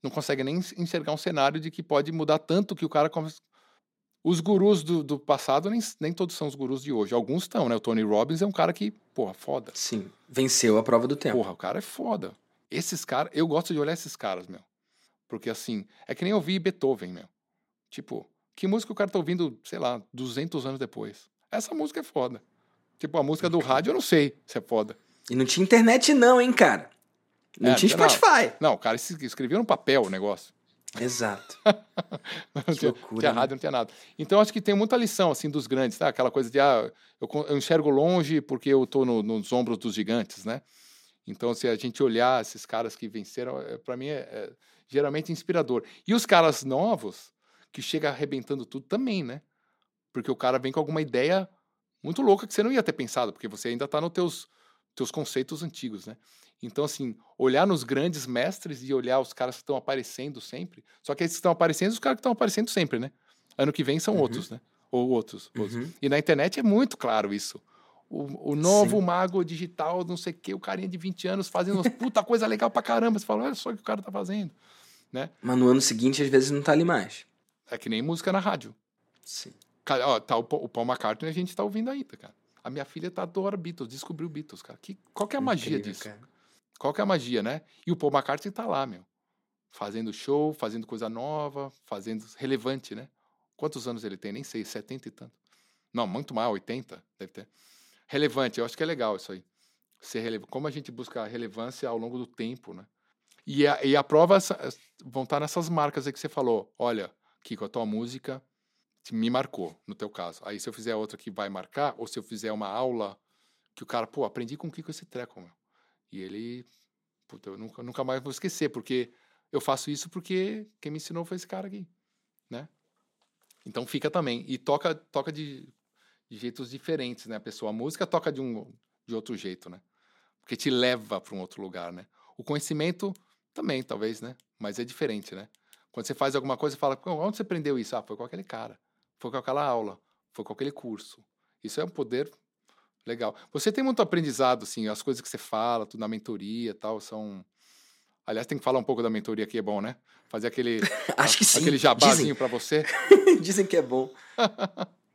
não consegue nem enxergar um cenário de que pode mudar tanto que o cara. Os gurus do, do passado nem, nem todos são os gurus de hoje. Alguns estão, né? O Tony Robbins é um cara que, porra, foda. Sim, venceu a prova do tempo. Porra, o cara é foda. Esses caras, eu gosto de olhar esses caras, meu. Porque assim, é que nem ouvir Beethoven, meu. Tipo, que música o cara tá ouvindo, sei lá, 200 anos depois? Essa música é foda. Tipo, a música do rádio eu não sei se é foda. E não tinha internet não, hein, cara? Não é, tinha Spotify. Não, o cara escrevia no papel o negócio. Exato. não tinha, loucura, tinha né? rádio, não tinha nada. Então, acho que tem muita lição, assim, dos grandes, tá? Aquela coisa de, ah, eu, eu enxergo longe porque eu tô no, nos ombros dos gigantes, né? Então, se a gente olhar esses caras que venceram, é, para mim é, é, geralmente inspirador. E os caras novos, que chega arrebentando tudo também, né? Porque o cara vem com alguma ideia muito louca que você não ia ter pensado, porque você ainda está nos teus, teus conceitos antigos, né? Então, assim, olhar nos grandes mestres e olhar os caras que estão aparecendo sempre. Só que esses que estão aparecendo, os caras que estão aparecendo sempre, né? Ano que vem são uhum. outros, né? Ou outros. Uhum. outros. E na internet é muito claro isso. O, o novo Sim. mago digital, não sei o quê, o carinha de 20 anos fazendo puta coisa legal pra caramba. Você fala, olha só o que o cara tá fazendo. Né? Mas no ano seguinte, às vezes, não tá ali mais. É que nem música na rádio. Sim. Cara, ó, tá o, o Paul McCartney a gente tá ouvindo ainda, cara. A minha filha tá adora Beatles, descobriu Beatles, cara. Que, qual que é a Incrível, magia disso? Cara. Qual que é a magia, né? E o Paul McCartney tá lá, meu. Fazendo show, fazendo coisa nova, fazendo relevante, né? Quantos anos ele tem? Nem sei, 70 e tanto. Não, muito mais, 80, deve ter. Relevante, eu acho que é legal isso aí. Ser relevante. Como a gente busca relevância ao longo do tempo, né? E a, e a prova vão estar nessas marcas aí que você falou. Olha, Kiko, a tua música me marcou, no teu caso. Aí se eu fizer outra que vai marcar, ou se eu fizer uma aula que o cara, pô, aprendi com o Kiko esse treco, meu. E ele, puta, eu nunca, nunca mais vou esquecer, porque eu faço isso porque quem me ensinou foi esse cara aqui, né? Então fica também. E toca, toca de de jeitos diferentes, né? A pessoa, a música toca de um de outro jeito, né? Porque te leva para um outro lugar, né? O conhecimento também, talvez, né? Mas é diferente, né? Quando você faz alguma coisa, fala, onde você aprendeu isso? Ah, foi com aquele cara, foi com aquela aula, foi com aquele curso. Isso é um poder legal. Você tem muito aprendizado, assim, as coisas que você fala, tudo na mentoria tal, são... Aliás, tem que falar um pouco da mentoria aqui, é bom, né? Fazer aquele, Acho que sim. aquele jabazinho para você. Dizem que é bom.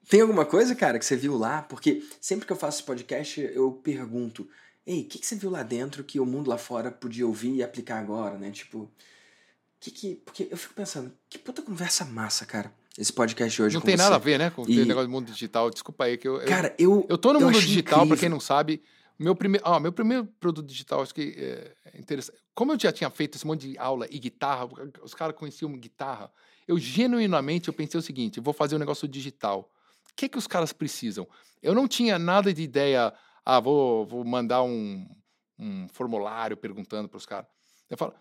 Tem alguma coisa, cara, que você viu lá? Porque sempre que eu faço esse podcast, eu pergunto: Ei, o que, que você viu lá dentro que o mundo lá fora podia ouvir e aplicar agora, né? Tipo, que que. Porque eu fico pensando, que puta conversa massa, cara. Esse podcast hoje. Não tem você. nada a ver, né? Com e... o negócio do mundo digital. Desculpa aí que eu. Cara, eu. Eu tô no mundo digital, incrível. pra quem não sabe. Meu primeiro, ah, meu primeiro produto digital, acho que é interessante. Como eu já tinha feito esse monte de aula e guitarra, os caras conheciam guitarra, eu genuinamente eu pensei o seguinte: eu vou fazer um negócio digital. O que, que os caras precisam? Eu não tinha nada de ideia, ah, vou, vou mandar um, um formulário perguntando para os caras. Eu falo,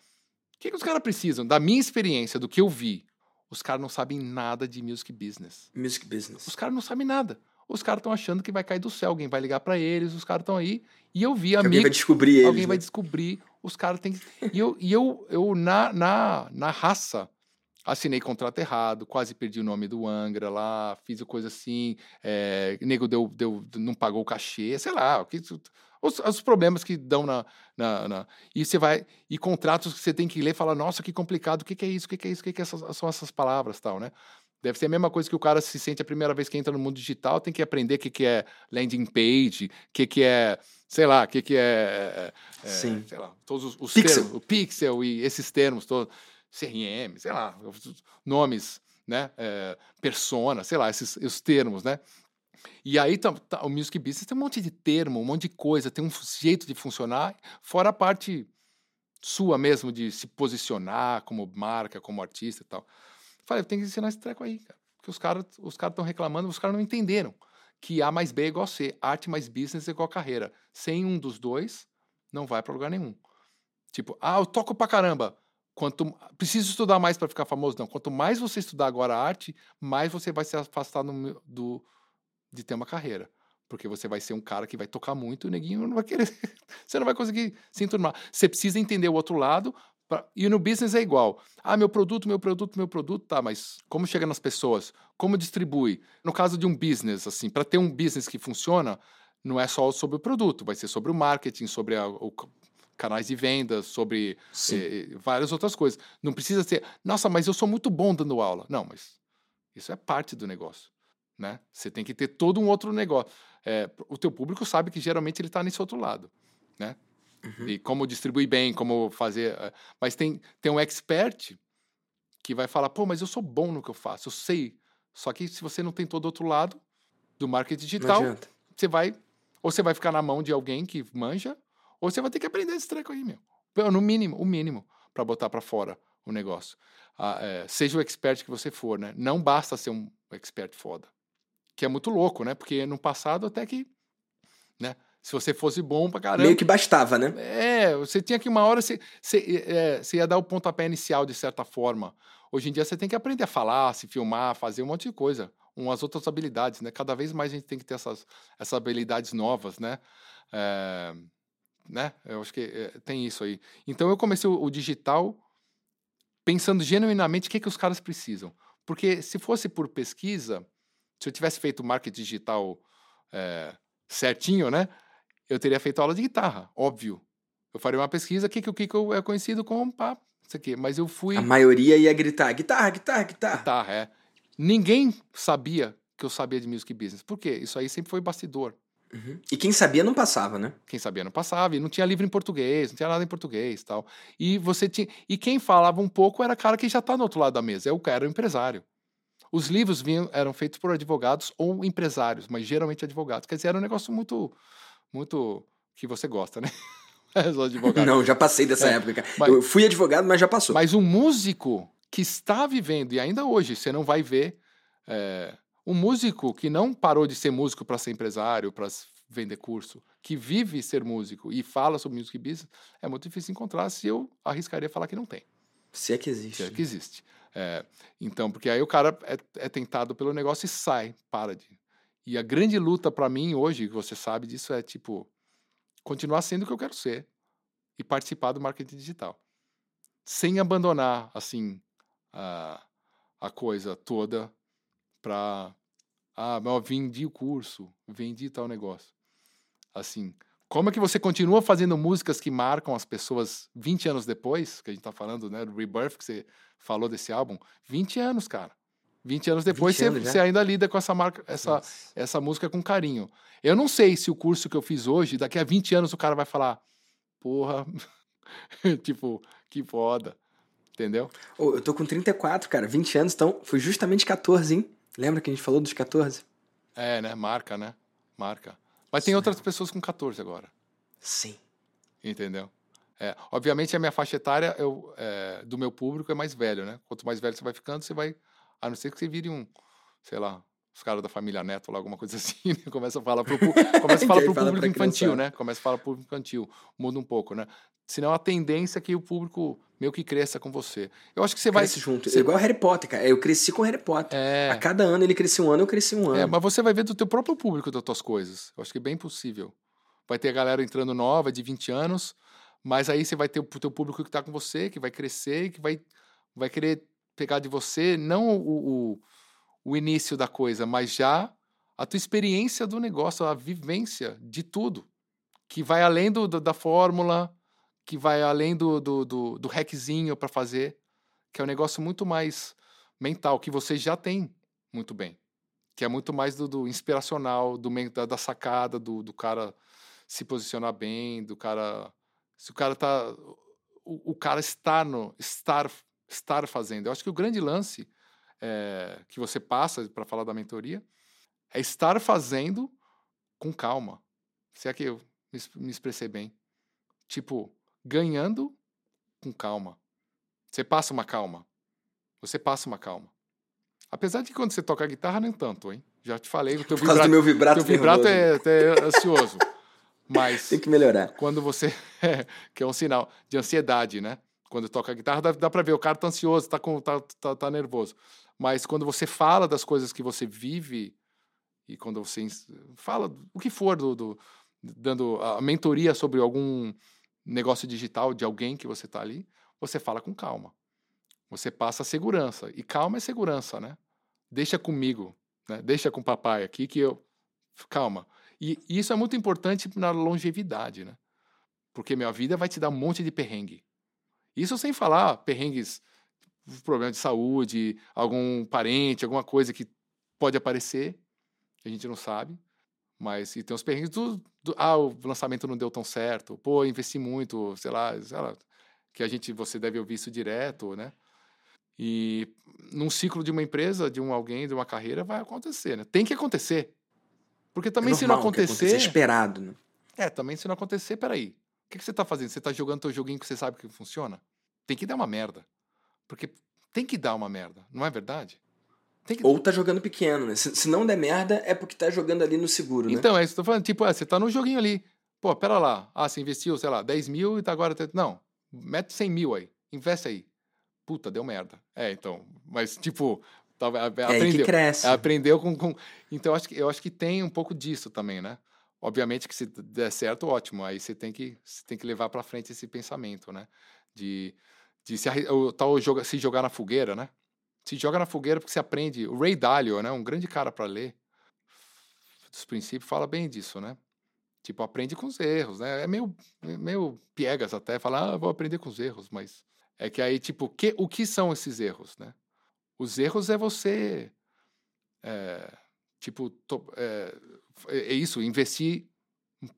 que, que os caras precisam? Da minha experiência, do que eu vi, Os caras não sabem nada de music business. Music business. Os caras não sabem nada. Os caras estão achando que vai cair do céu, alguém vai ligar para eles, os caras estão aí. E eu vi amigos. alguém vai descobrir eles. alguém né? vai descobrir, os caras têm que. E eu, e eu, eu na, na, na raça, assinei contrato errado, quase perdi o nome do Angra lá, fiz coisa assim, é, nego deu, deu, não pagou o cachê, sei lá, o que, os, os problemas que dão na, na, na- E você vai. E contratos que você tem que ler e falar, nossa, que complicado, o que, que é isso? O que, que é isso? O que, que essas- são essas palavras tal, né? Deve ser a mesma coisa que o cara se sente a primeira vez que entra no mundo digital, tem que aprender o que, que é landing page, o que, que é, sei lá, o que, que é, é, Sim. sei lá, todos os, os Pixel. termos, o pixel e esses termos todos, CRM, sei lá, nomes, né, é, persona, sei lá, esses os termos, né? E aí tá, tá- o Music Business tem um monte de termo, um monte de coisa, tem um jeito de funcionar, fora a parte sua mesmo de se posicionar como marca, como artista e tal. Falei, tenho que ensinar esse treco aí, cara. Porque os caras os caras estão reclamando, os caras não entenderam que A mais B é igual a C, arte mais business é igual a carreira. Sem um dos dois, não vai para lugar nenhum. Tipo, ah, eu toco pra caramba. Quanto preciso estudar mais para ficar famoso? Não. Quanto mais você estudar agora arte, mais você vai se afastar no do, de ter uma carreira. Porque você vai ser um cara que vai tocar muito e o neguinho não vai querer. você não vai conseguir se enturmar. Você precisa entender o outro lado. pra- E no business é igual. Ah, meu produto, meu produto, meu produto, tá, mas como chega nas pessoas? Como distribui? No caso de um business, assim, para ter um business que funciona, não é só sobre o produto, vai ser sobre o marketing, sobre a- o canais de vendas, sobre eh, várias outras coisas. Não precisa ser, nossa, mas eu sou muito bom dando aula. Não, mas isso é parte do negócio, né? Você tem que ter todo um outro negócio. É, o teu público sabe que geralmente ele está nesse outro lado, né? Uhum. E como distribuir bem, como fazer. eh, Mas tem, tem um expert que vai falar, pô, mas eu sou bom no que eu faço, eu sei. Só que se você não tem todo outro lado do marketing digital, você vai. Ou você vai ficar na mão de alguém que manja, ou você vai ter que aprender esse treco aí, meu. No mínimo, o mínimo, para botar para fora o negócio. Ah, é, seja o expert que você for, né? Não basta ser um expert foda. Que é muito louco, né? Porque no passado até que, né? Se você fosse bom pra caramba. Meio que bastava, né? É, você tinha que uma hora você, você, é, você ia dar o pontapé inicial de certa forma. Hoje em dia você tem que aprender a falar, se filmar, fazer um monte de coisa, umas outras habilidades, né? Cada vez mais a gente tem que ter essas, essas habilidades novas, né? É, né? Eu acho que é, tem isso aí. Então eu comecei o, o digital pensando genuinamente o que, que os caras precisam. Porque se fosse por pesquisa, se eu tivesse feito marketing digital é, certinho, né? Eu teria feito aula de guitarra, óbvio. Eu faria uma pesquisa, o que, que o Kiko é conhecido como pá, isso aqui. Mas eu fui A maioria ia gritar: guitarra, guitarra, guitarra. guitarra, é. Ninguém sabia que eu sabia de music business. Por quê? Isso aí sempre foi bastidor. Uhum. E quem sabia não passava, né? Quem sabia não passava, e não tinha livro em português, não tinha nada em português tal. E você tinha. E quem falava um pouco era cara que já está no outro lado da mesa, é o cara, era o empresário. Os livros vinham, eram feitos por advogados ou empresários, mas geralmente advogados. Quer dizer, era um negócio muito. muito. que você gosta, né? Não, já passei dessa É, época, mas- Eu fui advogado, mas já passou. Mas um músico que está vivendo, e ainda hoje você não vai ver, é, um músico que não parou de ser músico para ser empresário, para vender curso, que vive ser músico e fala sobre music business, é muito difícil encontrar se eu arriscaria falar que não tem, Se é que existe. se é que existe. É, então, porque aí o cara é, é tentado pelo negócio e sai, para de. E a grande luta para mim hoje, que você sabe disso, é tipo continuar sendo o que eu quero ser e participar do marketing digital, sem abandonar assim a, a coisa toda para ah, mas eu vendi o curso, vendi tal negócio. Assim, como é que você continua fazendo músicas que marcam as pessoas 20 anos depois, que a gente tá falando, né, do Rebirth, que você falou desse álbum, 20 anos, cara. 20 anos depois 20 você, anos já? você ainda lida com essa marca, essa, Nossa. essa música com carinho. Eu não sei se o curso que eu fiz hoje, daqui a 20 anos o cara vai falar, porra, tipo, que foda. Entendeu? Ô, eu tô com 34, cara. 20 anos, então foi justamente 14, hein? Lembra que a gente falou dos 14? É, né? Marca, né? Marca. Mas tem outras pessoas com 14 agora. Sim. Entendeu? É, obviamente a minha faixa etária eu, é, do meu público é mais velho, né? Quanto mais velho você vai ficando, você vai. A não ser que você vire um, sei lá, os caras da família Neto lá, alguma coisa assim, né? começa a falar pro, começa a falar pro fala público infantil, né? Começa a falar pro público infantil, muda um pouco, né? Senão a tendência é que o público meio que cresça com você. Eu acho que você vai. Cresce junto. você- Igual Harry Potter, cara. Eu cresci com Harry Potter. É, A cada ano ele crescia um ano, eu cresci um ano. é, mas você vai ver do teu próprio público das tuas coisas. Eu acho que é bem possível. Vai ter a galera entrando nova, de 20 anos, mas aí você vai ter o teu público que tá com você, que vai crescer, que vai, vai querer pegar de você, não o, o, o início da coisa, mas já a tua experiência do negócio, a vivência de tudo. Que vai além do, do- da fórmula, que vai além do, do, do, do hackzinho para fazer, que é um negócio muito mais mental, que você já tem muito bem que é muito mais do, do inspiracional, do da, da sacada, do, do cara se posicionar bem, do cara. Se o cara tá. O, o cara estar no. Estar, estar fazendo. Eu acho que o grande lance é, que você passa para falar da mentoria é estar fazendo com calma. Se é que eu me me expressei bem. Tipo, ganhando com calma. Você passa uma calma. Você passa uma calma. Apesar de que quando você toca guitarra, nem tanto, hein? Já te falei, o teu Por causa vibrato, do meu vibrato teu vibrato é até ansioso. Mas Tem que melhorar. quando você. que é um sinal de ansiedade, né? Quando toca guitarra, dá, dá pra ver, o cara tá ansioso, tá, com, tá, tá, tá nervoso. Mas quando você fala das coisas que você vive, e quando você fala o que for, do, do- dando a mentoria sobre algum negócio digital de alguém que você tá ali, você fala com calma. Você passa a segurança. E calma é segurança, né? Deixa comigo, né? Deixa com o papai aqui que eu. Calma. E isso é muito importante na longevidade, né? Porque minha vida vai te dar um monte de perrengue. Isso sem falar perrengues, problema de saúde, algum parente, alguma coisa que pode aparecer, a gente não sabe. Mas e tem os perrengues do, do- ah, o lançamento não deu tão certo, pô, investi muito, sei lá, sei lá, que a gente você deve ouvir isso direto, né? E num ciclo de uma empresa, de um alguém, de uma carreira, vai acontecer, né? Tem que acontecer. Porque também é se não que acontecer, É esperado, né? é, também se não acontecer, peraí. O que, que você tá fazendo? Você tá jogando teu joguinho que você sabe que funciona? Tem que dar uma merda. Porque tem que dar uma merda, não é verdade? Que... Ou tá jogando pequeno, né? Se, se não der merda, é porque tá jogando ali no seguro, né? Então, é isso que eu tô falando. Tipo, é, você tá no joguinho ali. Pô, pera lá. Ah, você investiu, sei lá, 10 mil e tá agora... Não, mete 100 mil aí. Investe aí. Puta, deu merda. É, então. Mas, tipo, é aí que aprendeu. cresce. Aprendeu com, com- Então, eu acho, que, eu acho que tem um pouco disso também, né? Obviamente que se der certo, ótimo. Aí você tem que, você tem que levar para frente esse pensamento, né? De, de se, o tal joga, se jogar na fogueira, né? Se joga na fogueira porque você aprende. O Ray Dalio, né? Um grande cara para ler dos princípios, fala bem disso, né? Tipo, aprende com os erros, né? É meio, é meio piegas até falar, ah, vou aprender com os erros, mas é que aí, tipo, que, o que são esses erros, né? Os erros é você, é, tipo, to- é, é isso, investir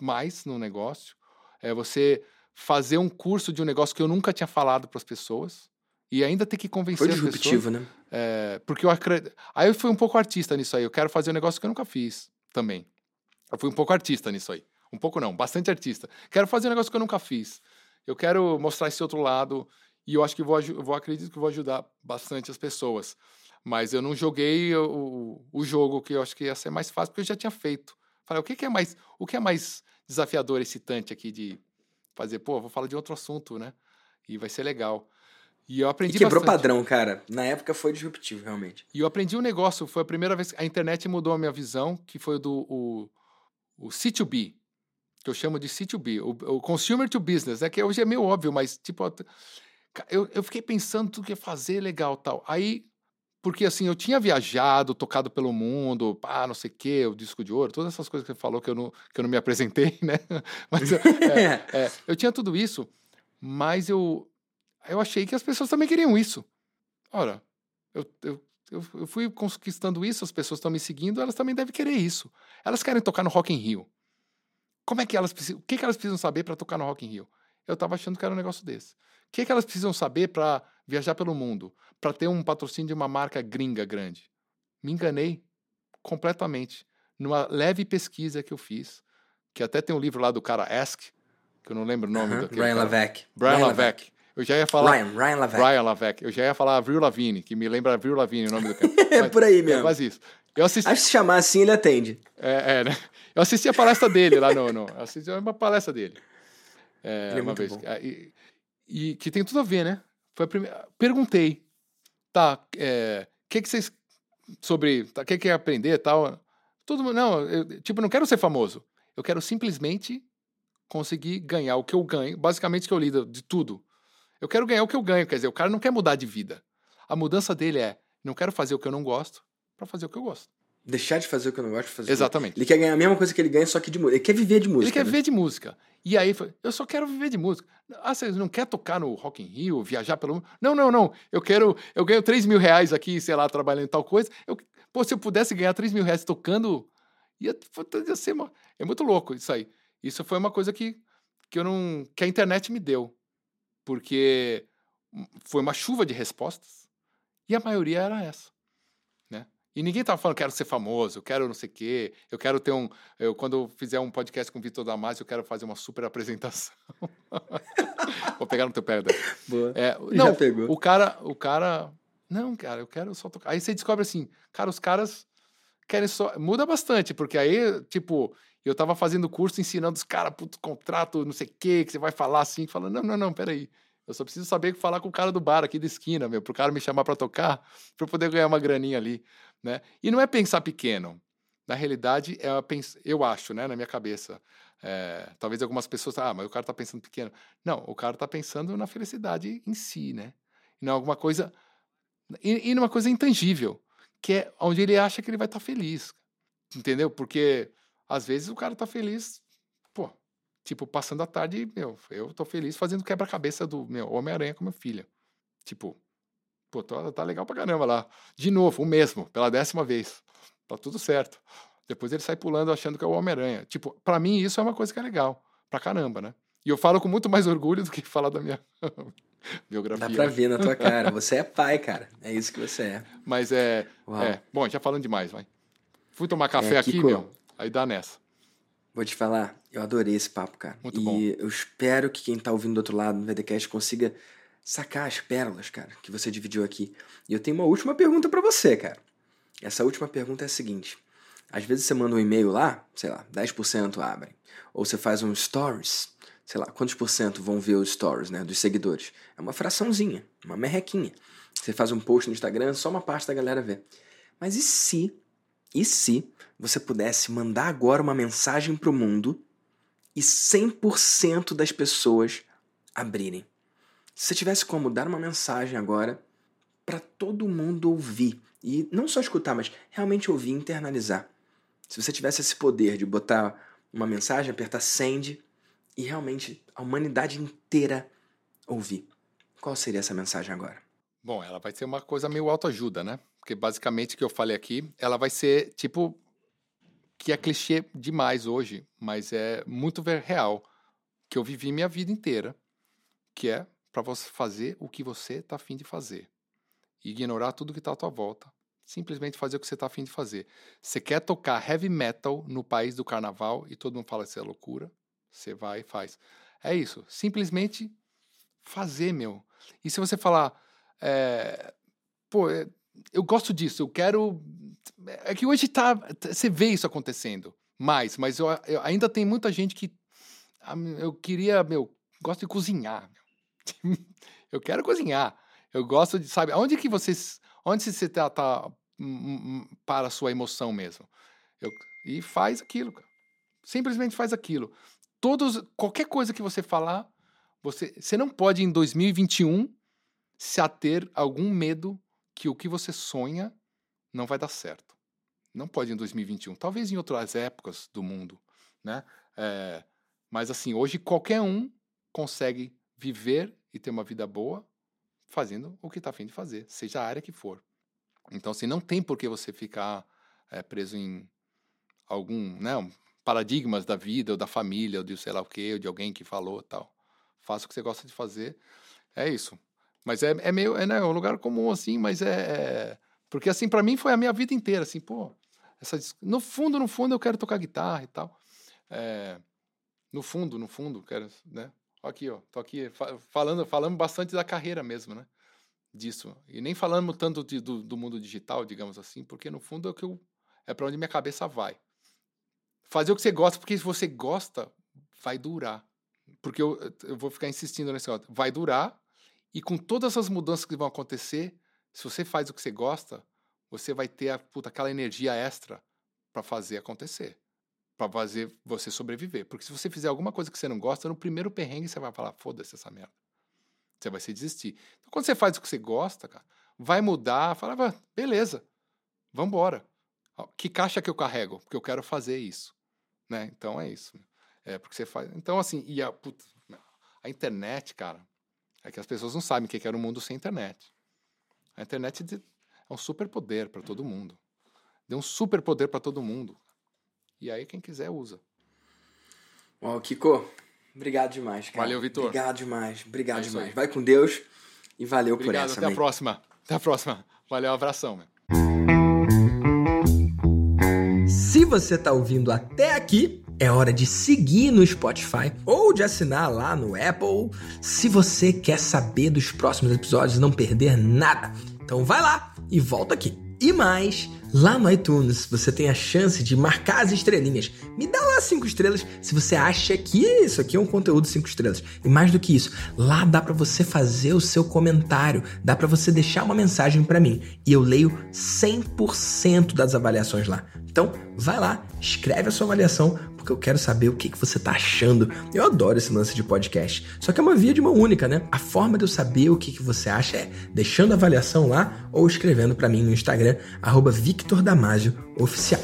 mais no negócio, é você fazer um curso de um negócio que eu nunca tinha falado para as pessoas e ainda ter que convencer Foi as pessoas. disruptivo, né? É, porque eu acredito. Aí eu fui um pouco artista nisso aí. Eu quero fazer um negócio que eu nunca fiz também. Eu fui um pouco artista nisso aí. Um pouco não, bastante artista. Quero fazer um negócio que eu nunca fiz. Eu quero mostrar esse outro lado e eu acho que vou, vou acredito que vou ajudar bastante as pessoas. Mas eu não joguei o, o- jogo que eu acho que ia ser mais fácil, porque eu já tinha feito. Falei, o que, que é mais, o que é mais desafiador, excitante aqui de fazer? Pô, vou falar de outro assunto, né? E vai ser legal. E eu E aprendi quebrou bastante. padrão, cara. Na época foi disruptivo, realmente. E eu aprendi um negócio, foi a primeira vez que a internet mudou a minha visão, que foi o do o, o C2B, que eu chamo de C2B, o, o Consumer to Business, né? Que hoje é meio óbvio, mas tipo, eu, eu fiquei pensando tudo que ia fazer legal tal. Aí, porque assim, eu tinha viajado, tocado pelo mundo, pá, não sei o quê, o disco de ouro, todas essas coisas que você falou que eu não, que eu não me apresentei, né? Mas eu- é, é, eu tinha tudo isso, mas eu, eu achei que as pessoas também queriam isso. Ora, eu, eu, eu, eu fui conquistando isso, as pessoas estão me seguindo, elas também devem querer isso. Elas querem tocar no Rock in Rio. Como é que elas precisam, o que, que elas precisam saber para tocar no Rock in Rio? Eu estava achando que era um negócio desse. O que, que elas precisam saber para viajar pelo mundo, para ter um patrocínio de uma marca gringa grande? Me enganei completamente numa leve pesquisa que eu fiz, que até tem um livro lá do cara Ask, que eu não lembro o nome Aham, daquele Ryan cara. Lavec. Brian Lavec. Eu já ia falar Ryan, Ryan Lavec. Brian Lavec. Eu já ia falar Avril Lavigne, que me lembra Avril Lavigne, o nome do cara. É por aí é mesmo. quase isso. Eu assisti... Acho que se chamar assim, ele atende. É, é, né? Eu assisti a palestra dele lá no. no assisti uma palestra dele. É, Ele é uma vez. Ah, E, e que tem tudo a ver, né? Foi a primeira. Perguntei. Tá, é. O que, que vocês. Sobre. Tá, o que, que é aprender e tal? Todo mundo. Não, eu, tipo, não quero ser famoso. Eu quero simplesmente conseguir ganhar o que eu ganho. Basicamente, o que eu lido de tudo. Eu quero ganhar o que eu ganho. Quer dizer, o cara não quer mudar de vida. A mudança dele é: não quero fazer o que eu não gosto para fazer o que eu gosto. Deixar de fazer o que eu não gosto de fazer. Exatamente. Ele quer ganhar a mesma coisa que ele ganha, só que de música. Ele quer viver de música. Ele quer né? viver de música. E aí, eu só quero viver de música. Ah, você não quer tocar no Rock in Rio, viajar pelo mundo? Não, não, não. Eu quero, eu ganho 3 mil reais aqui, sei lá, trabalhando em tal coisa. Eu, pô, se eu pudesse ganhar 3 mil reais tocando, ia, ia ser uma, é muito louco isso aí. Isso foi uma coisa que, que eu não, que a internet me deu. Porque foi uma chuva de respostas e a maioria era essa. E ninguém tava falando, quero ser famoso, eu quero não sei o quê, eu quero ter um. Eu, quando eu fizer um podcast com o Vitor Damasio, eu quero fazer uma super apresentação. Vou pegar no teu pé. Boa. É, não, o cara, o cara. Não, cara, eu quero só tocar. Aí você descobre assim, cara, os caras querem só. Muda bastante, porque aí, tipo, eu tava fazendo curso ensinando os caras, puto, contrato, não sei o quê, que você vai falar assim, falando, não, não, não, peraí. Eu só preciso saber falar com o cara do bar aqui da esquina, meu, pro cara me chamar pra tocar, eu poder ganhar uma graninha ali, né? E não é pensar pequeno. Na realidade, é pens... eu acho, né, na minha cabeça. é, talvez algumas pessoas, ah, mas o cara tá pensando pequeno. Não, o cara tá pensando na felicidade em si, né? E não alguma coisa. E, e numa coisa intangível, que é onde ele acha que ele vai estar feliz. Entendeu? Porque às vezes o cara tá feliz, pô, tipo, passando a tarde, meu, eu tô feliz fazendo quebra-cabeça do meu Homem-Aranha com meu filho. Tipo, pô, tá, tá legal pra caramba lá. De novo, o mesmo, pela décima vez. Tá tudo certo. Depois ele sai pulando achando que é o Homem-Aranha. Tipo, pra mim isso é uma coisa que é legal. Pra caramba, né? E eu falo com muito mais orgulho do que falar da minha biografia. Dá pra ver na tua cara. Você é pai, cara. É isso que você é. Mas é, é. Bom, já falando demais, vai. Fui tomar café aqui, Kiko. meu. Aí dá nessa. Vou te falar, eu adorei esse papo, cara. Muito e bom. eu espero que quem tá ouvindo do outro lado no VDCast consiga sacar as pérolas, cara, que você dividiu aqui. E eu tenho uma última pergunta pra você, cara. Essa última pergunta é a seguinte: às vezes você manda um e-mail lá, sei lá, 10% abrem. Ou você faz um stories, sei lá, quantos por cento vão ver os stories, né, dos seguidores? É uma fraçãozinha, uma merrequinha. Você faz um post no Instagram, só uma parte da galera vê. Mas e se, e se você pudesse mandar agora uma mensagem pro mundo e 100% das pessoas abrirem? Se tivesse como dar uma mensagem agora para todo mundo ouvir e não só escutar, mas realmente ouvir, e internalizar. Se você tivesse esse poder de botar uma mensagem, apertar send e realmente a humanidade inteira ouvir, qual seria essa mensagem agora? Bom, ela vai ser uma coisa meio autoajuda, né? Porque basicamente o que eu falei aqui, ela vai ser tipo que é clichê demais hoje, mas é muito real que eu vivi minha vida inteira, que é para você fazer o que você tá afim de fazer. Ignorar tudo que tá à tua volta. Simplesmente fazer o que você tá afim de fazer. Você quer tocar heavy metal no país do carnaval e todo mundo fala isso é loucura? Você vai e faz. É isso. Simplesmente fazer, meu. E se você falar, é, pô, é, eu gosto disso, eu quero. É que hoje tá. Você vê isso acontecendo mais, mas eu, eu- ainda tem muita gente que. ah, Eu queria, meu, gosto de cozinhar. Eu quero cozinhar. Eu gosto de, sabe, onde que vocês. Onde você tá, tá para a sua emoção mesmo? Eu- e faz aquilo, cara. Simplesmente faz aquilo. Todos, qualquer coisa que você falar, você, você não pode em 2021 se ater a algum medo que o que você sonha não vai dar certo. Não pode em 2021. Talvez em outras épocas do mundo, né? É, mas assim, hoje qualquer um consegue viver e ter uma vida boa fazendo o que está afim de fazer, seja a área que for. Então, assim, não tem por que você ficar é, preso em algum, né, paradigmas da vida, ou da família, ou de sei lá o quê, ou de alguém que falou tal. Faça o que você gosta de fazer. É isso. Mas é, é meio, é, né, um lugar comum, assim, mas é... é- porque, assim, para mim foi a minha vida inteira, assim, pô... Essa, no fundo, no fundo, eu quero tocar guitarra e tal. É, no fundo, no fundo, quero, né? Aqui, ó, tô aqui fa- falando, falando bastante da carreira mesmo, né? Disso. E nem falando tanto de- do, do mundo digital, digamos assim, porque no fundo é é para onde minha cabeça vai. Fazer o que você gosta, porque se você gosta, vai durar. Porque eu, eu vou ficar insistindo nesse negócio. Vai durar, e com todas as mudanças que vão acontecer, se você faz o que você gosta, você vai ter a, puta, aquela energia extra para fazer acontecer. Para fazer você sobreviver. Porque se você fizer alguma coisa que você não gosta, no primeiro perrengue você vai falar, foda-se essa merda. Você vai se desistir. Então, quando você faz o que você gosta, cara, vai mudar, fala, beleza, vambora. Que caixa que eu carrego? Porque eu quero fazer isso. Né? Então é isso. É porque você faz. Então, assim, e a, a internet, cara, é que as pessoas não sabem o que era o um mundo sem internet. A internet é um superpoder para todo mundo. Deu um superpoder para todo mundo. E aí, quem quiser, usa. Uau, Kiko, obrigado demais, cara. Valeu, Vitor. Obrigado demais, obrigado é demais. Vai com Deus e valeu obrigado, por essa. Até a próxima. Até a próxima. Valeu, um abração. Meu. Se você está ouvindo até aqui, é hora de seguir no Spotify ou de assinar lá no Apple se você quer saber dos próximos episódios e não perder nada. Então vai lá e volta aqui. E mais, lá no iTunes você tem a chance de marcar as estrelinhas. Me dá lá cinco estrelas se você acha que isso aqui é um conteúdo cinco estrelas. E mais do que isso, lá dá para você fazer o seu comentário, dá para você deixar uma mensagem para mim e eu leio 100% das avaliações lá. Então, vai lá, escreve a sua avaliação, porque eu quero saber o que, que você tá achando. Eu adoro esse lance de podcast. Só que é uma via de mão única, né? A forma de eu saber o que, que você acha é deixando a avaliação lá ou escrevendo para mim no Instagram, arroba Victor Damasio Oficial.